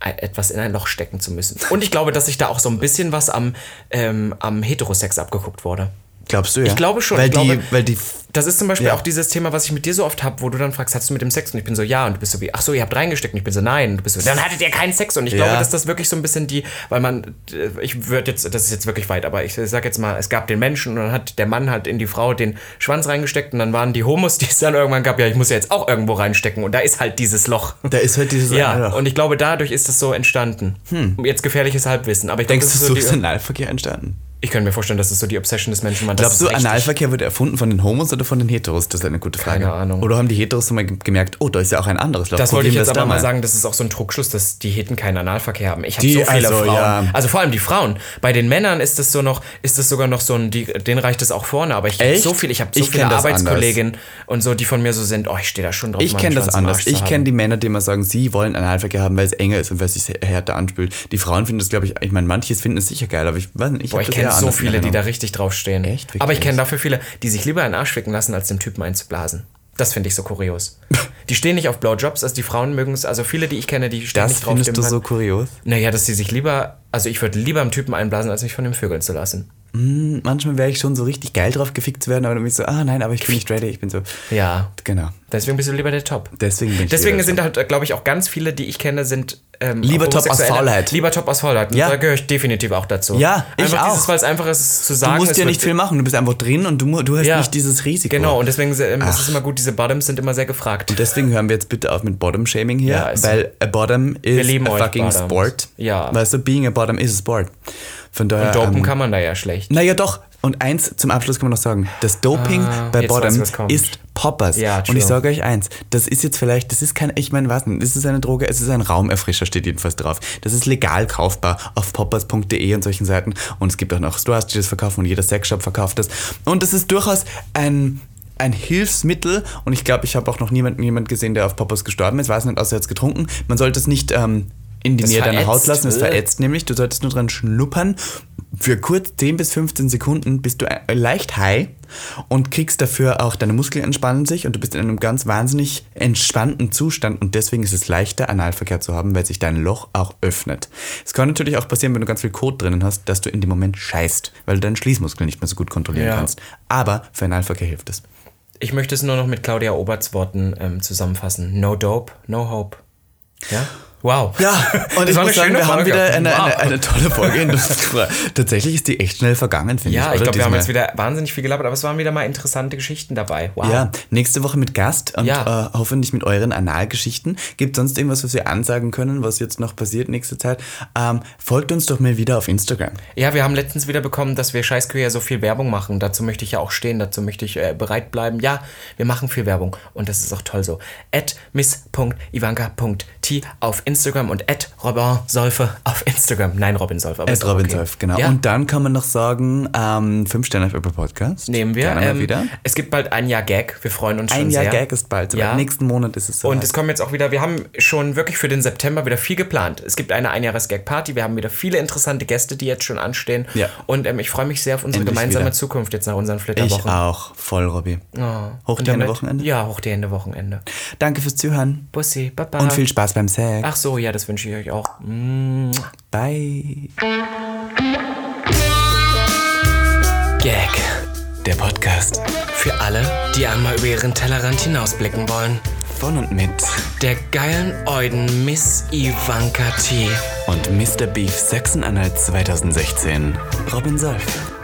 etwas in ein Loch stecken zu müssen. Und ich glaube, dass sich da auch so ein bisschen was am, ähm, am Heterosex abgeguckt wurde. Glaubst du ja? Ich glaube schon. Weil, ich glaube, die, weil die das ist zum Beispiel Ja. auch dieses Thema, was ich mit dir so oft habe, wo du dann fragst, hast du mit dem Sex? Und ich bin so, ja. Und du bist so wie, ach so, ihr habt reingesteckt. Und ich bin so, nein. Und du bist so, dann hattet ihr keinen Sex. Und ich Ja. glaube, dass das wirklich so ein bisschen die, weil man, äh, ich würde jetzt, das ist jetzt wirklich weit, aber ich sag jetzt mal, es gab den Menschen und dann hat der Mann halt in die Frau den Schwanz reingesteckt und dann waren die Homos, die es dann irgendwann gab, ja, ich muss ja jetzt auch irgendwo reinstecken. Und da ist halt dieses Loch. da ist halt dieses Ja, Analverkehr. und ich glaube, dadurch ist es so entstanden. Jetzt gefährliches Halbwissen. Aber ich Denkst das du, ist so so ist die, Analverkehr entstanden? Ich könnte mir vorstellen, dass es so die Obsession des Menschen war. Glaubst du. Analverkehr wurde erfunden von den Homos oder von den Heteros? Das ist eine gute Frage. Keine Ahnung. Oder haben die Heteros mal ge- gemerkt, oh, da ist ja auch ein anderes Loch. Das wollte ich jetzt aber mal sagen, das ist auch so ein Trugschluss, dass die Heten keinen Analverkehr haben. Ich habe Die- so viele also, Frauen. ja. Also vor allem die Frauen. Bei den Männern ist das so noch, ist das sogar noch so ein, die, denen reicht es auch vorne. Aber ich habe so viel, ich habe so Ich viele Arbeitskolleginnen und so, die von mir so sind, oh, ich stehe da schon drauf. Ich kenne das anders. Ich kenne die Männer, die immer sagen, sie wollen Analverkehr haben, weil es enger ist und weil es sich härter anspült. Die Frauen finden das, glaube ich, ich meine, manches finden es sicher geil, aber ich weiß nicht, ich Boah, ich kenne jeder so viele, die Erinnerung. da richtig drauf stehen. Echt? Aber ich Wirklich? kenne dafür viele, die sich lieber einen Arsch ficken lassen, als dem Typen einzublasen. Das finde ich so kurios. [laughs] die stehen nicht auf Blowjobs, also die Frauen mögen es, also viele, die ich kenne, die stehen Das nicht drauf. findest dem du so kurios? Naja, dass sie sich lieber, also ich würde lieber einem Typen einblasen, als mich von dem Vögeln zu lassen. Manchmal wäre ich schon so richtig geil drauf gefickt zu werden, aber dann bin ich so, ah nein, aber ich bin nicht ready, ich bin so. Ja. Genau. Deswegen bist du lieber der Top. Deswegen bin ich Deswegen sind halt, glaube ich, auch ganz viele, die ich kenne, sind. Ähm, Lieber Top aus. Faulheit. Lieber Top aus Faulheit. Ja. Da gehöre ich definitiv auch dazu. Ja, ich einfach auch. Dieses, weil es einfach ist zu Du sagen. musst es ja nicht viel machen, du bist einfach drin und du, du hast Ja. nicht dieses Risiko. Genau, und deswegen ähm, ist es immer gut, diese Bottoms sind immer sehr gefragt. Und deswegen hören wir jetzt bitte auf mit Bottom-Shaming hier, Ja, ist so. weil a Bottom is a fucking sport. Ja. Weißt du, being a Bottom is a sport. Von daher. Dopen ähm, kann man da ja schlecht. Naja, doch. Und eins zum Abschluss kann man noch sagen: Das Doping Ah, bei Bottom ist Poppers. Ja, und true. ich sage euch eins: Das ist jetzt vielleicht, das ist kein, ich meine, was denn? Das ist eine Droge, es ist ein Raumerfrischer, steht jedenfalls drauf. Das ist legal kaufbar auf poppers.de und solchen Seiten. Und es gibt auch noch Stores, die das verkaufen und jeder Sexshop verkauft das. Und das ist durchaus ein. Ein Hilfsmittel und ich glaube, ich habe auch noch niemanden jemand gesehen, der auf Poppers gestorben ist. Weiß nicht, außer er hat getrunken. Man sollte es nicht ähm, in die Nähe deiner Haut lassen. Es äh. verätzt nämlich. Du solltest nur dran schnuppern. Für kurz 10 bis 15 Sekunden bist du äh, leicht high und kriegst dafür auch deine Muskeln entspannen sich und du bist in einem ganz wahnsinnig entspannten Zustand und deswegen ist es leichter, Analverkehr zu haben, weil sich dein Loch auch öffnet. Es kann natürlich auch passieren, wenn du ganz viel Kot drinnen hast, dass du in dem Moment scheißt, weil du deinen Schließmuskel nicht mehr so gut kontrollieren Ja. kannst. Aber für Analverkehr hilft es. Ich möchte es nur noch mit Claudia Oberts Worten ähm, zusammenfassen. No dope, no hope. Ja? Wow. Ja, und Das ich war muss sagen, wir haben Folge. wieder eine, Wow. eine, eine tolle Folge. in der- [laughs] Tatsächlich ist die echt schnell vergangen, finde ich. Ja, ich glaube, wir haben jetzt wieder wahnsinnig viel gelabert, aber es waren wieder mal interessante Geschichten dabei. Wow. Ja, nächste Woche mit Gast und Ja. äh, hoffentlich mit euren Analgeschichten. Gibt sonst irgendwas, was wir ansagen können, was jetzt noch passiert nächste Zeit? Ähm, folgt uns doch mal wieder auf Instagram. Ja, wir haben letztens wieder bekommen, dass wir Scheißkühe so viel Werbung machen. Dazu möchte ich ja auch stehen, dazu möchte ich äh, bereit bleiben. Ja, wir machen viel Werbung und das ist auch toll so. At auf Instagram und at Robin Solfe auf Instagram. Nein, Robin Solfe. Aber At Robin okay. Solf, genau. Ja. Und dann kann man noch sagen, ähm, fünf Sterne auf Apple Podcast. Nehmen wir. Gerne mal Ähm, wieder. Es gibt bald ein Jahr Gag. Wir freuen uns schon Ein Jahr sehr. Gag ist bald. Ja. Nächsten Monat ist es so. Und es kommen jetzt auch wieder, wir haben schon wirklich für den September wieder viel geplant. Es gibt eine Einjahres-Gag-Party, wir haben wieder viele interessante Gäste, die jetzt schon anstehen. Ja. Und ähm, ich freue mich sehr auf unsere Endlich gemeinsame wieder. Zukunft jetzt nach unseren ich Flitterwochen. auch. Voll, Robby. Oh. Hoch die Hände damit- Wochenende. Ja, hoch die Hände Wochenende. Danke fürs Zuhören. Bussi, baba. Und viel Spaß beim Sex. Ach so, ja, das wünsche ich euch auch. Mm. Bye. Gag. Der Podcast Für alle, die einmal über ihren Tellerrand hinausblicken wollen. von und mit Der geilen Euden Miss Ivanka T. und Mr. Beef Sachsen-Anhalt 2016. Robin Solf.